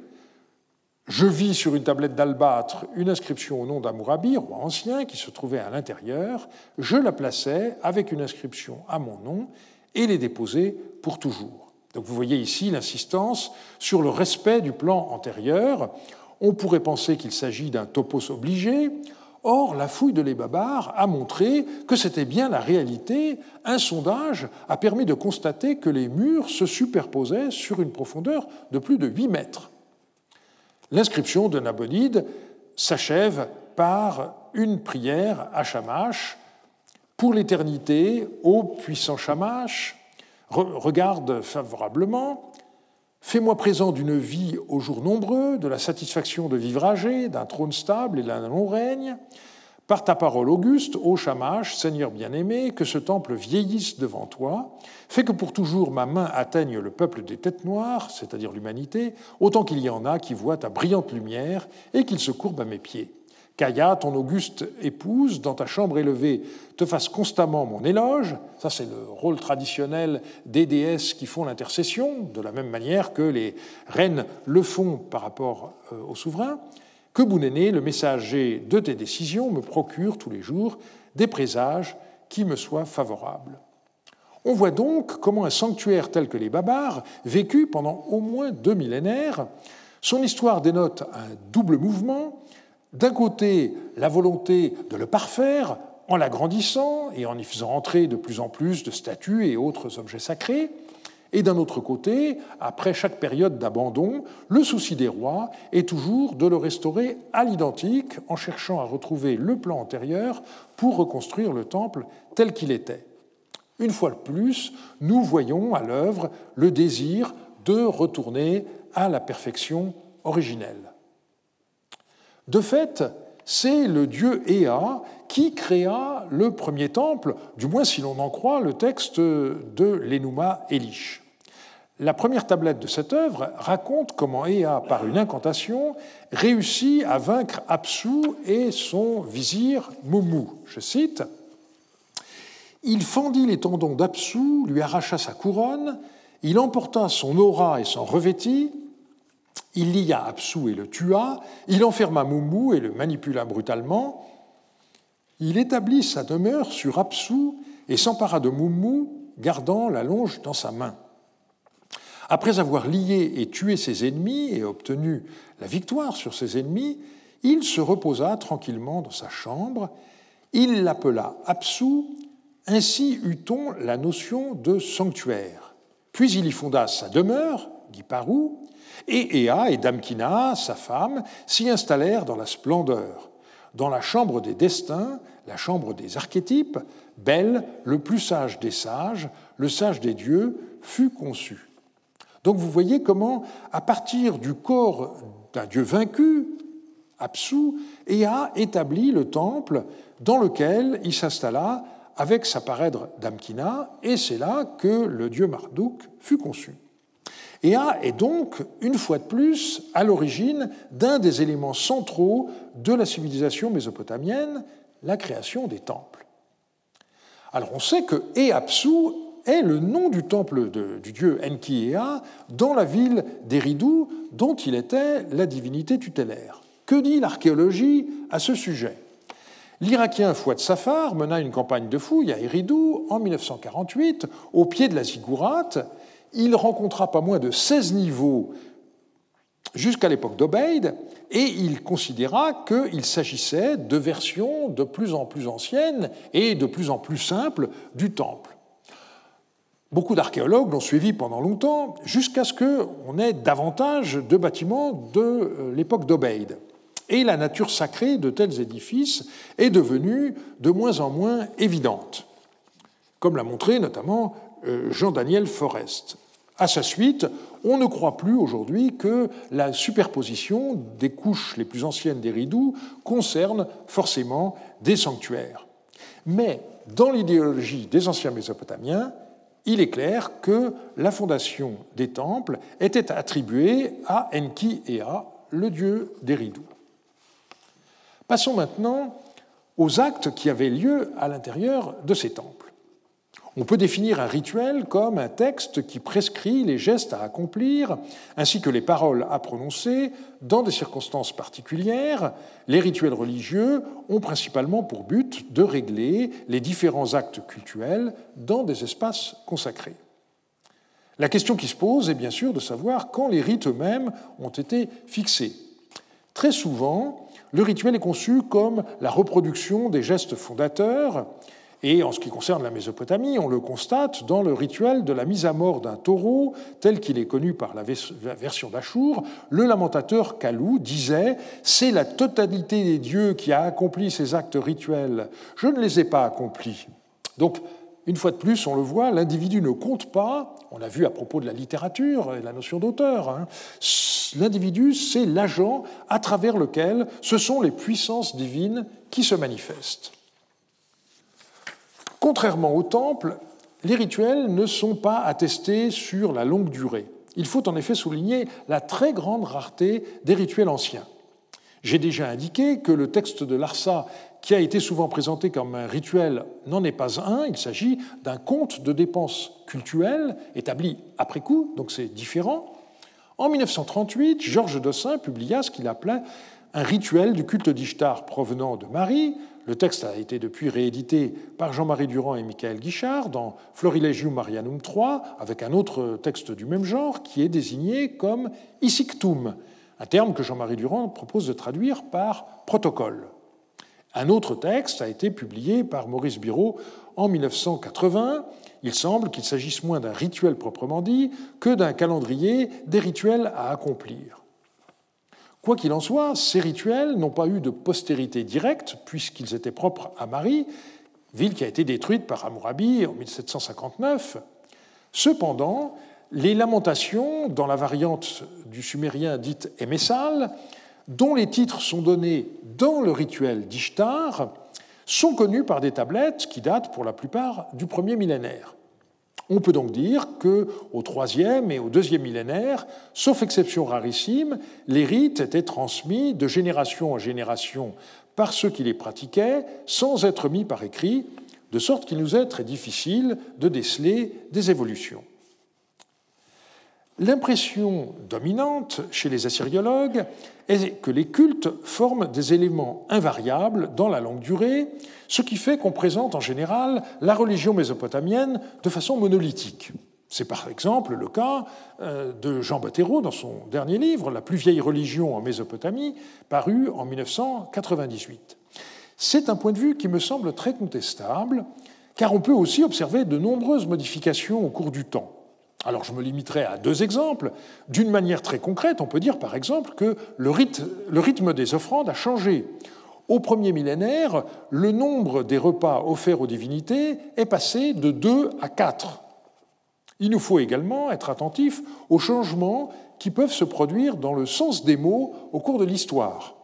Speaker 1: Je vis sur une tablette d'albâtre une inscription au nom d'Amourabi, roi ancien, qui se trouvait à l'intérieur. Je la plaçai avec une inscription à mon nom et les déposai pour toujours. Donc vous voyez ici l'insistance sur le respect du plan antérieur. On pourrait penser qu'il s'agit d'un topos obligé. Or, la fouille de les Babars a montré que c'était bien la réalité. Un sondage a permis de constater que les murs se superposaient sur une profondeur de plus de 8 mètres. L'inscription de Nabonide s'achève par une prière à Shamash pour l'éternité, ô puissant Shamash, regarde favorablement, fais-moi présent d'une vie aux jours nombreux, de la satisfaction de vivre âgé, d'un trône stable et d'un long règne, par ta parole auguste, ô Shamash, Seigneur bien-aimé, que ce temple vieillisse devant toi, fais que pour toujours ma main atteigne le peuple des têtes noires, c'est-à-dire l'humanité, autant qu'il y en a qui voient ta brillante lumière et qu'ils se courbent à mes pieds. Kaya, ton auguste épouse, dans ta chambre élevée, te fasse constamment mon éloge. Ça, c'est le rôle traditionnel des déesses qui font l'intercession, de la même manière que les reines le font par rapport euh, au souverain que Bounéné, le messager de tes décisions, me procure tous les jours des présages qui me soient favorables. On voit donc comment un sanctuaire tel que les Babars, vécu pendant au moins deux millénaires, son histoire dénote un double mouvement. D'un côté, la volonté de le parfaire en l'agrandissant et en y faisant entrer de plus en plus de statues et autres objets sacrés, et d'un autre côté, après chaque période d'abandon, le souci des rois est toujours de le restaurer à l'identique en cherchant à retrouver le plan antérieur pour reconstruire le temple tel qu'il était. Une fois de plus, nous voyons à l'œuvre le désir de retourner à la perfection originelle. De fait, c'est le dieu Ea qui créa le premier temple, du moins si l'on en croit le texte de l'Enuma Elish. La première tablette de cette œuvre raconte comment Ea, par une incantation, réussit à vaincre Apsu et son vizir Mumu. Je cite Il fendit les tendons d'Apsu, lui arracha sa couronne, il emporta son aura et s'en revêtit, il lia Apsu et le tua, il enferma Mumu et le manipula brutalement, il établit sa demeure sur Apsu et s'empara de Mumu, gardant la longe dans sa main. Après avoir lié et tué ses ennemis et obtenu la victoire sur ses ennemis, il se reposa tranquillement dans sa chambre. Il l'appela Apsu, ainsi eut-on la notion de sanctuaire. Puis il y fonda sa demeure Guiparou, et Ea et Damkina, sa femme, s'y installèrent dans la splendeur. Dans la chambre des destins, la chambre des archétypes, Belle, le plus sage des sages, le sage des dieux, fut conçu. Donc vous voyez comment, à partir du corps d'un dieu vaincu, Apsu, Ea établit le temple dans lequel il s'installa avec sa parèdre Damkina, et c'est là que le dieu Marduk fut conçu. Ea est donc, une fois de plus, à l'origine d'un des éléments centraux de la civilisation mésopotamienne, la création des temples. Alors on sait que Eapsu est le nom du temple du dieu Enki Ea dans la ville d'Eridu, dont il était la divinité tutélaire. Que dit l'archéologie à ce sujet? L'Irakien Fouad Safar mena une campagne de fouilles à Eridu en 1948, au pied de la Ziggurat. Il rencontra pas moins de 16 niveaux jusqu'à l'époque d'Obeid, et il considéra qu'il s'agissait de versions de plus en plus anciennes et de plus en plus simples du temple. Beaucoup d'archéologues l'ont suivi pendant longtemps, jusqu'à ce qu'on ait davantage de bâtiments de euh, l'époque d'Obeid. Et la nature sacrée de tels édifices est devenue de moins en moins évidente, comme l'a montré notamment euh, Jean-Daniel Forest. À sa suite, on ne croit plus aujourd'hui que la superposition des couches les plus anciennes des rideaux concerne forcément des sanctuaires. Mais dans l'idéologie des anciens Mésopotamiens, il est clair que la fondation des temples était attribuée à Enki Ea, le dieu des rideaux. Passons maintenant aux actes qui avaient lieu à l'intérieur de ces temples. On peut définir un rituel comme un texte qui prescrit les gestes à accomplir ainsi que les paroles à prononcer dans des circonstances particulières. Les rituels religieux ont principalement pour but de régler les différents actes cultuels dans des espaces consacrés. La question qui se pose est bien sûr de savoir quand les rites eux-mêmes ont été fixés. Très souvent, le rituel est conçu comme la reproduction des gestes fondateurs, et en ce qui concerne la Mésopotamie, on le constate dans le rituel de la mise à mort d'un taureau, tel qu'il est connu par la version d'Achour. Le lamentateur Kalou disait C'est la totalité des dieux qui a accompli ces actes rituels. Je ne les ai pas accomplis. Donc, une fois de plus, on le voit, l'individu ne compte pas. On l'a vu à propos de la littérature et la notion d'auteur. Hein. L'individu, c'est l'agent à travers lequel ce sont les puissances divines qui se manifestent. Contrairement au temple, les rituels ne sont pas attestés sur la longue durée. Il faut en effet souligner la très grande rareté des rituels anciens. J'ai déjà indiqué que le texte de Larsa qui a été souvent présenté comme un rituel, n'en est pas un. Il s'agit d'un compte de dépenses cultuelles établi après coup, donc c'est différent. En 1938, Georges Dossin publia ce qu'il appelait un rituel du culte d'Ishtar provenant de Marie. Le texte a été depuis réédité par Jean-Marie Durand et Michael Guichard dans Florilegium Marianum III, avec un autre texte du même genre qui est désigné comme Isictum, un terme que Jean-Marie Durand propose de traduire par protocole. Un autre texte a été publié par Maurice Biraud en 1980. Il semble qu'il s'agisse moins d'un rituel proprement dit que d'un calendrier des rituels à accomplir. Quoi qu'il en soit, ces rituels n'ont pas eu de postérité directe puisqu'ils étaient propres à Marie, ville qui a été détruite par Hammurabi en 1759. Cependant, les lamentations, dans la variante du sumérien dite émessale, dont les titres sont donnés dans le rituel d'Ishtar, sont connus par des tablettes qui datent pour la plupart du premier millénaire. On peut donc dire que au troisième et au deuxième millénaire, sauf exception rarissime, les rites étaient transmis de génération en génération par ceux qui les pratiquaient, sans être mis par écrit, de sorte qu'il nous est très difficile de déceler des évolutions. L'impression dominante chez les assyriologues est que les cultes forment des éléments invariables dans la longue durée, ce qui fait qu'on présente en général la religion mésopotamienne de façon monolithique. C'est par exemple le cas euh, de Jean Bottero dans son dernier livre, La plus vieille religion en Mésopotamie, paru en 1998. C'est un point de vue qui me semble très contestable, car on peut aussi observer de nombreuses modifications au cours du temps. Alors je me limiterai à deux exemples. D'une manière très concrète, on peut dire par exemple que le rythme des offrandes a changé. Au premier millénaire, le nombre des repas offerts aux divinités est passé de 2 à 4. Il nous faut également être attentifs aux changements qui peuvent se produire dans le sens des mots au cours de l'histoire.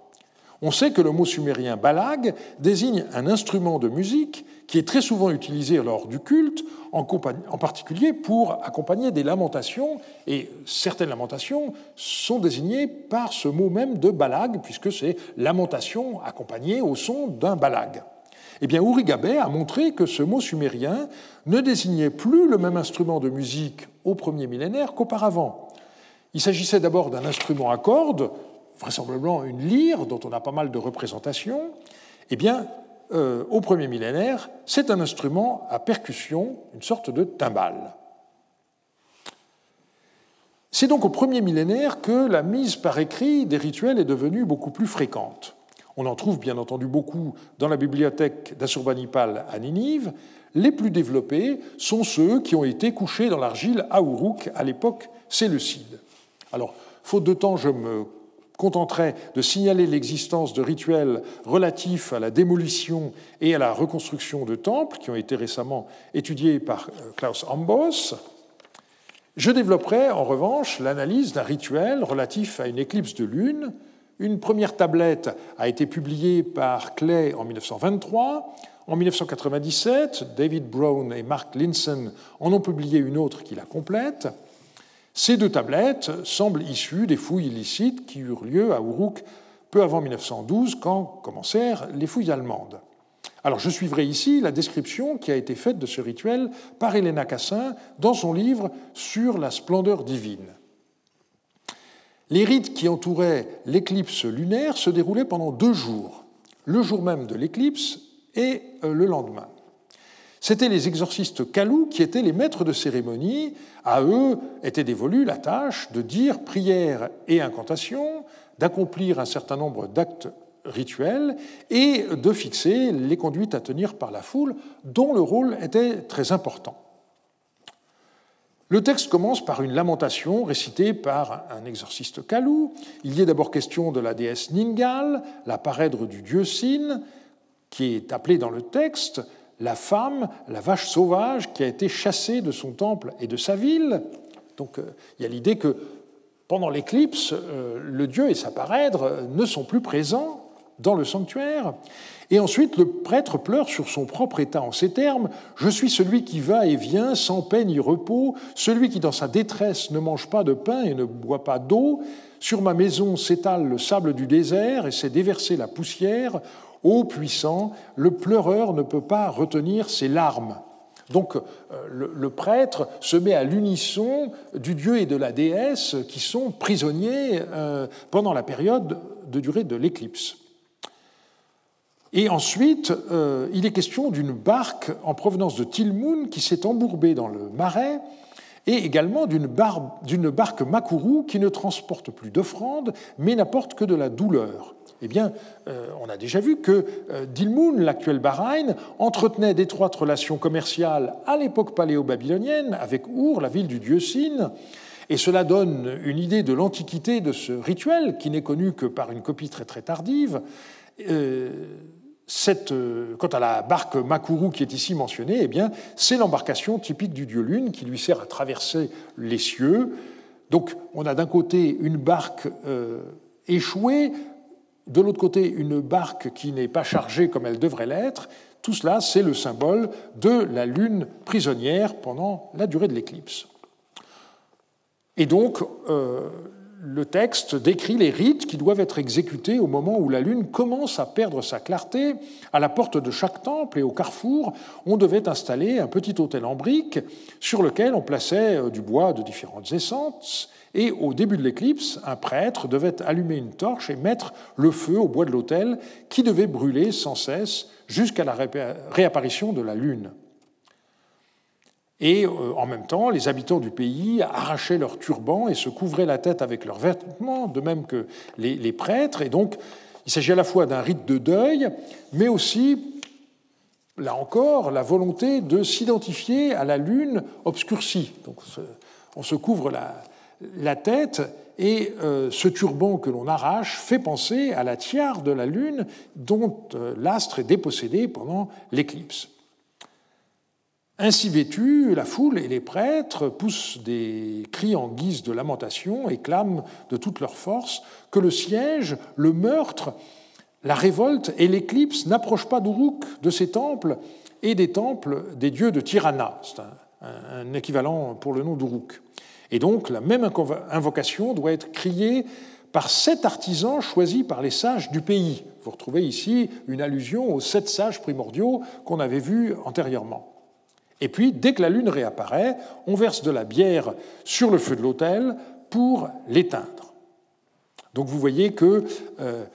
Speaker 1: On sait que le mot sumérien balag désigne un instrument de musique qui est très souvent utilisé lors du culte, en, particulier pour accompagner des lamentations, et certaines lamentations sont désignées par ce mot même de balag, puisque c'est lamentation accompagnée au son d'un balag. Eh bien, Urigabe a montré que ce mot sumérien ne désignait plus le même instrument de musique au premier millénaire qu'auparavant. Il s'agissait d'abord d'un instrument à cordes, vraisemblablement une lyre dont on a pas mal de représentations, eh bien, euh, au premier millénaire, c'est un instrument à percussion, une sorte de timbale. C'est donc au premier millénaire que la mise par écrit des rituels est devenue beaucoup plus fréquente. On en trouve bien entendu beaucoup dans la bibliothèque d'Assurbanipal à Ninive. Les plus développés sont ceux qui ont été couchés dans l'argile à Uruk à l'époque séleucide. Alors, faute de temps, je me contenterait de signaler l'existence de rituels relatifs à la démolition et à la reconstruction de temples qui ont été récemment étudiés par euh, Klaus Ambos. Je développerai en revanche l'analyse d'un rituel relatif à une éclipse de lune. Une première tablette a été publiée par Clay en 1923. En 1997, David Brown et Mark Linson en ont publié une autre qui la complète. Ces deux tablettes semblent issues des fouilles illicites qui eurent lieu à Uruk peu avant 1912, quand commencèrent les fouilles allemandes. Alors je suivrai ici la description qui a été faite de ce rituel par Helena Cassin dans son livre Sur la splendeur divine. Les rites qui entouraient l'éclipse lunaire se déroulaient pendant deux jours, le jour même de l'éclipse et euh, le lendemain. C'étaient les exorcistes calous qui étaient les maîtres de cérémonie. À eux était dévolue la tâche de dire prières et incantations, d'accomplir un certain nombre d'actes rituels et de fixer les conduites à tenir par la foule, dont le rôle était très important. Le texte commence par une lamentation récitée par un exorciste calou. Il y est d'abord question de la déesse Ningal, la parèdre du dieu Sin, qui est appelée dans le texte la femme, la vache sauvage qui a été chassée de son temple et de sa ville. Donc euh, il y a l'idée que pendant l'éclipse, euh, le dieu et sa parèdre ne sont plus présents dans le sanctuaire. Et ensuite, le prêtre pleure sur son propre état en ces termes Je suis celui qui va et vient sans peine ni repos, celui qui dans sa détresse ne mange pas de pain et ne boit pas d'eau. Sur ma maison s'étale le sable du désert et s'est déversé la poussière. Ô puissant, le pleureur ne peut pas retenir ses larmes. Donc euh, le, prêtre se met à l'unisson du dieu et de la déesse qui sont prisonniers euh, pendant la période de durée de l'éclipse. Et ensuite, euh, il est question d'une barque en provenance de Tilmoun qui s'est embourbée dans le marais et également d'une barque Makuru qui ne transporte plus d'offrandes mais n'apporte que de la douleur. Eh bien, euh, on a déjà vu que euh, Dilmun, l'actuel Bahreïn, entretenait d'étroites relations commerciales à l'époque paléo-babylonienne avec Our, la ville du dieu Sin, et cela donne une idée de l'antiquité de ce rituel, qui n'est connu que par une copie très très tardive. Euh, quant à la barque Makuru qui est ici mentionnée, eh bien, c'est l'embarcation typique du dieu Lune qui lui sert à traverser les cieux. Donc, on a d'un côté une barque échouée de l'autre côté une barque qui n'est pas chargée comme elle devrait l'être. Tout cela, c'est le symbole de la lune prisonnière pendant la durée de l'éclipse. Et donc, euh, le texte décrit les rites qui doivent être exécutés au moment où la lune commence à perdre sa clarté. À la porte de chaque temple et au carrefour, on devait installer un petit autel en briques sur lequel on plaçait euh, du bois de différentes essences et au début de l'éclipse, un prêtre devait allumer une torche et mettre le feu au bois de l'autel qui devait brûler sans cesse jusqu'à la réapparition de la lune. Et euh, en même temps, les habitants du pays arrachaient leurs turbans et se couvraient la tête avec leurs vêtements, de même que les, prêtres. Et donc, il s'agit à la fois d'un rite de deuil, mais aussi, là encore, la volonté de s'identifier à la lune obscurcie. Donc, on se couvre la, tête et euh, ce turban que l'on arrache fait penser à la tiare de la Lune dont euh, l'astre est dépossédé pendant l'éclipse. Ainsi vêtus, la foule et les prêtres poussent des cris en guise de lamentation et clament de toute leur force que le siège, le meurtre, la révolte et l'éclipse n'approchent pas d'Uruk, de ses temples et des temples des dieux de Tirana. C'est un, équivalent pour le nom d'Uruk. Et donc la même invocation doit être criée par sept artisans choisis par les sages du pays. Vous retrouvez ici une allusion aux sept sages primordiaux qu'on avait vus antérieurement. Et puis, dès que la lune réapparaît, on verse de la bière sur le feu de l'autel pour l'éteindre. Donc vous voyez que euh,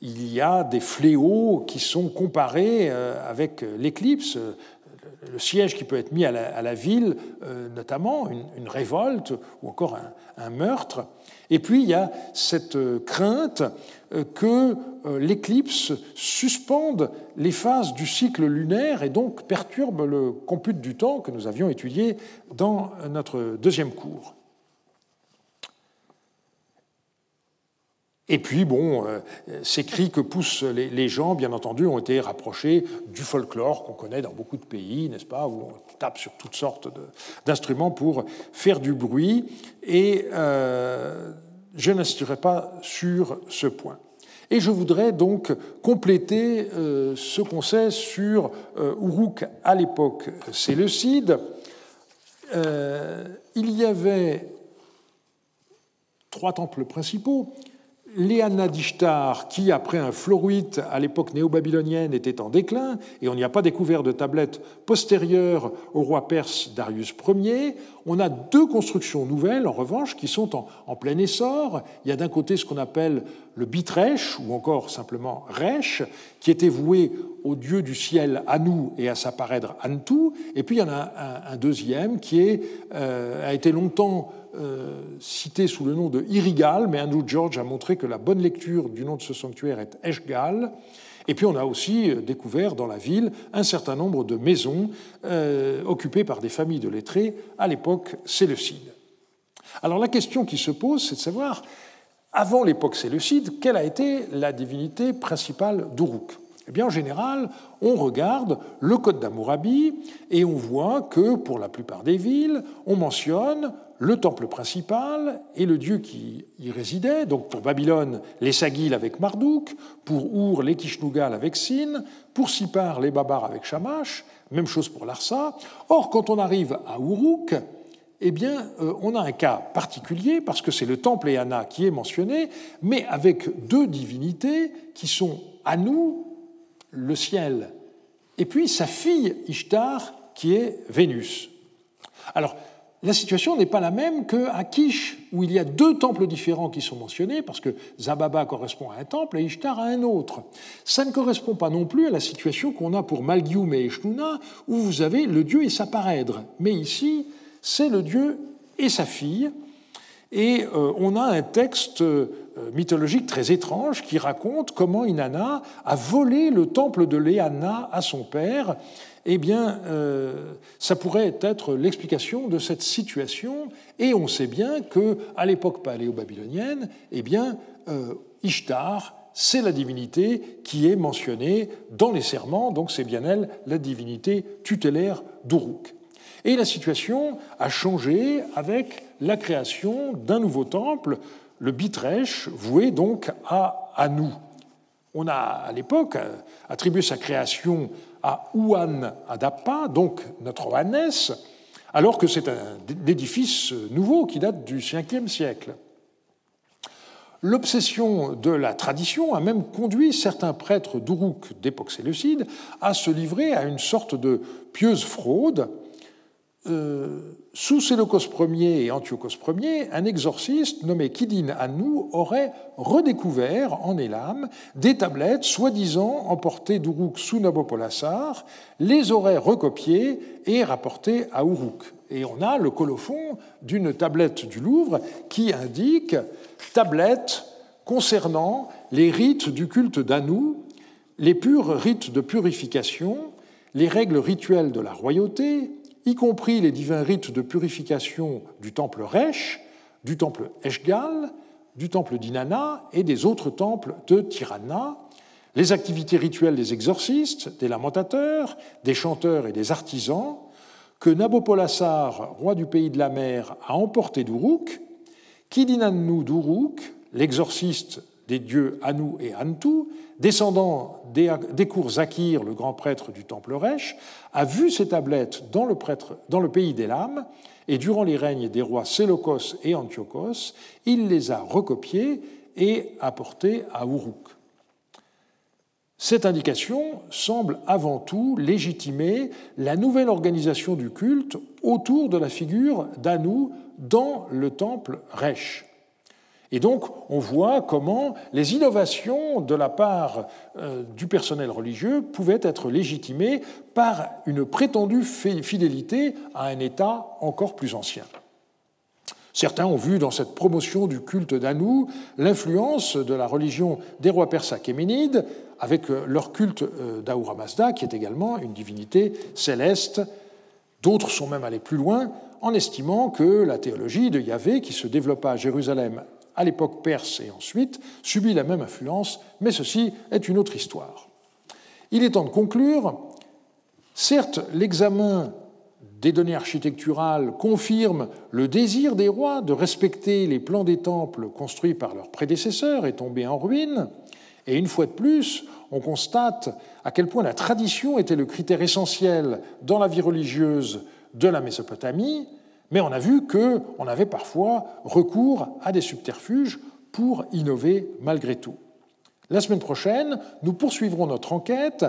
Speaker 1: il y a des fléaux qui sont comparés euh, avec l'éclipse, le siège qui peut être mis à la, ville, euh, notamment une, révolte ou encore un, meurtre. Et puis il y a cette euh, crainte que l'éclipse suspende les phases du cycle lunaire et donc perturbe le compute du temps que nous avions étudié dans notre deuxième cours. Et puis, bon, euh, ces cris que poussent les, gens, bien entendu, ont été rapprochés du folklore qu'on connaît dans beaucoup de pays, n'est-ce pas, où on tape sur toutes sortes d'instruments pour faire du bruit. Et euh, je n'insisterai pas sur ce point. Et je voudrais donc compléter euh, ce qu'on sait sur Uruk à l'époque séleucide. il y avait trois temples principaux Léana d'Ishtar, qui, après un florite à l'époque néo-babylonienne, était en déclin, et on n'y a pas découvert de tablettes postérieures au roi perse Darius Ier, on a deux constructions nouvelles, en revanche, qui sont en, plein essor. Il y a d'un côté ce qu'on appelle le Bitresh, ou encore simplement Resh, qui était voué au dieu du ciel Anu et à sa parèdre Antu, et puis il y en a un, deuxième qui euh, a été longtemps cité sous le nom de Irigal, mais Andrew George a montré que la bonne lecture du nom de ce sanctuaire est Eshgal. Et puis on a aussi euh, découvert dans la ville un certain nombre de maisons euh, occupées par des familles de lettrés à l'époque séleucide. Alors la question qui se pose, c'est de savoir, avant l'époque séleucide, quelle a été la divinité principale d'Uruk? Eh bien, en général, on regarde le Code d'Amourabi et on voit que pour la plupart des villes, on mentionne le temple principal et le dieu qui y résidait. Donc pour Babylone, les Sagil avec Marduk, pour Our, les Kishnugal avec Sin, pour Sipar, les Babars avec Shamash, même chose pour Larsa. Or, quand on arrive à Uruk, eh bien, euh, on a un cas particulier parce que c'est le temple Eana qui est mentionné, mais avec deux divinités qui sont Anu le ciel, et puis sa fille Ishtar, qui est Vénus. Alors, la situation n'est pas la même qu'à Kish, où il y a deux temples différents qui sont mentionnés, parce que Zababa correspond à un temple et Ishtar à un autre. Ça ne correspond pas non plus à la situation qu'on a pour Malgium et Eshnuna, où vous avez le dieu et sa parèdre. Mais ici, c'est le dieu et sa fille. Et euh, on a un texte euh, mythologique très étrange qui raconte comment Inanna a volé le temple de Léana à son père. Eh bien, euh, ça pourrait être l'explication de cette situation. Et on sait bien que, à l'époque paléo-babylonienne, eh bien, euh, Ishtar, c'est la divinité qui est mentionnée dans les serments, donc c'est bien elle, la divinité tutélaire d'Uruk. Et la situation a changé avec la création d'un nouveau temple, le Bitresh, voué donc à, nous. On a à l'époque attribué sa création à Ouan Adapa, donc notre Oannès, alors que c'est un édifice nouveau qui date du 5e siècle. L'obsession de la tradition a même conduit certains prêtres d'Uruk d'époque séleucide à se livrer à une sorte de pieuse fraude euh, sous Séleucos Ier et Antiochos Ier, un exorciste nommé Kidin Anou aurait redécouvert en Élam des tablettes soi-disant emportées d'Uruk sous Nabopolassar, les aurait recopiées et rapportées à Uruk. Et on a le colophon d'une tablette du Louvre qui indique tablette concernant les rites du culte d'Anou, les purs rites de purification, les règles rituelles de la royauté, y compris les divins rites de purification du temple Resh, du temple Eshgal, du temple d'Inanna et des autres temples de Tirana, les activités rituelles des exorcistes, des lamentateurs, des chanteurs et des artisans, que Nabopolassar, roi du pays de la mer, a emporté d'Uruk, Kidinannu d'Uruk, l'exorciste des dieux Anu et Antu, descendant des cours Zakir, le grand prêtre du temple Resh, a vu ces tablettes dans le, pays d'Elam, et durant les règnes des rois Séleucos et Antiochos, il les a recopiées et apportées à Uruk. Cette indication semble avant tout légitimer la nouvelle organisation du culte autour de la figure d'Anu dans le temple Resh. Et donc, on voit comment les innovations de la part euh, du personnel religieux pouvaient être légitimées par une prétendue fidélité à un État encore plus ancien. Certains ont vu dans cette promotion du culte d'Anu l'influence de la religion des rois perses achéménides, avec euh, leur culte euh, d'Ahura Mazda, qui est également une divinité céleste. D'autres sont même allés plus loin en estimant que la théologie de Yahvé, qui se développa à Jérusalem à l'époque perse et ensuite, subit la même influence, mais ceci est une autre histoire. Il est temps de conclure. Certes, l'examen des données architecturales confirme le désir des rois de respecter les plans des temples construits par leurs prédécesseurs et tombés en ruine, et une fois de plus, on constate à quel point la tradition était le critère essentiel dans la vie religieuse de la Mésopotamie, mais on a vu qu'on avait parfois recours à des subterfuges pour innover malgré tout. La semaine prochaine, nous poursuivrons notre enquête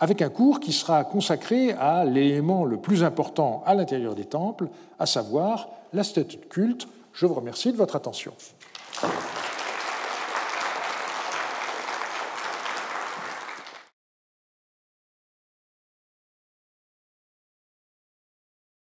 Speaker 1: avec un cours qui sera consacré à l'élément le plus important à l'intérieur des temples, à savoir la statue de culte. Je vous remercie de votre attention.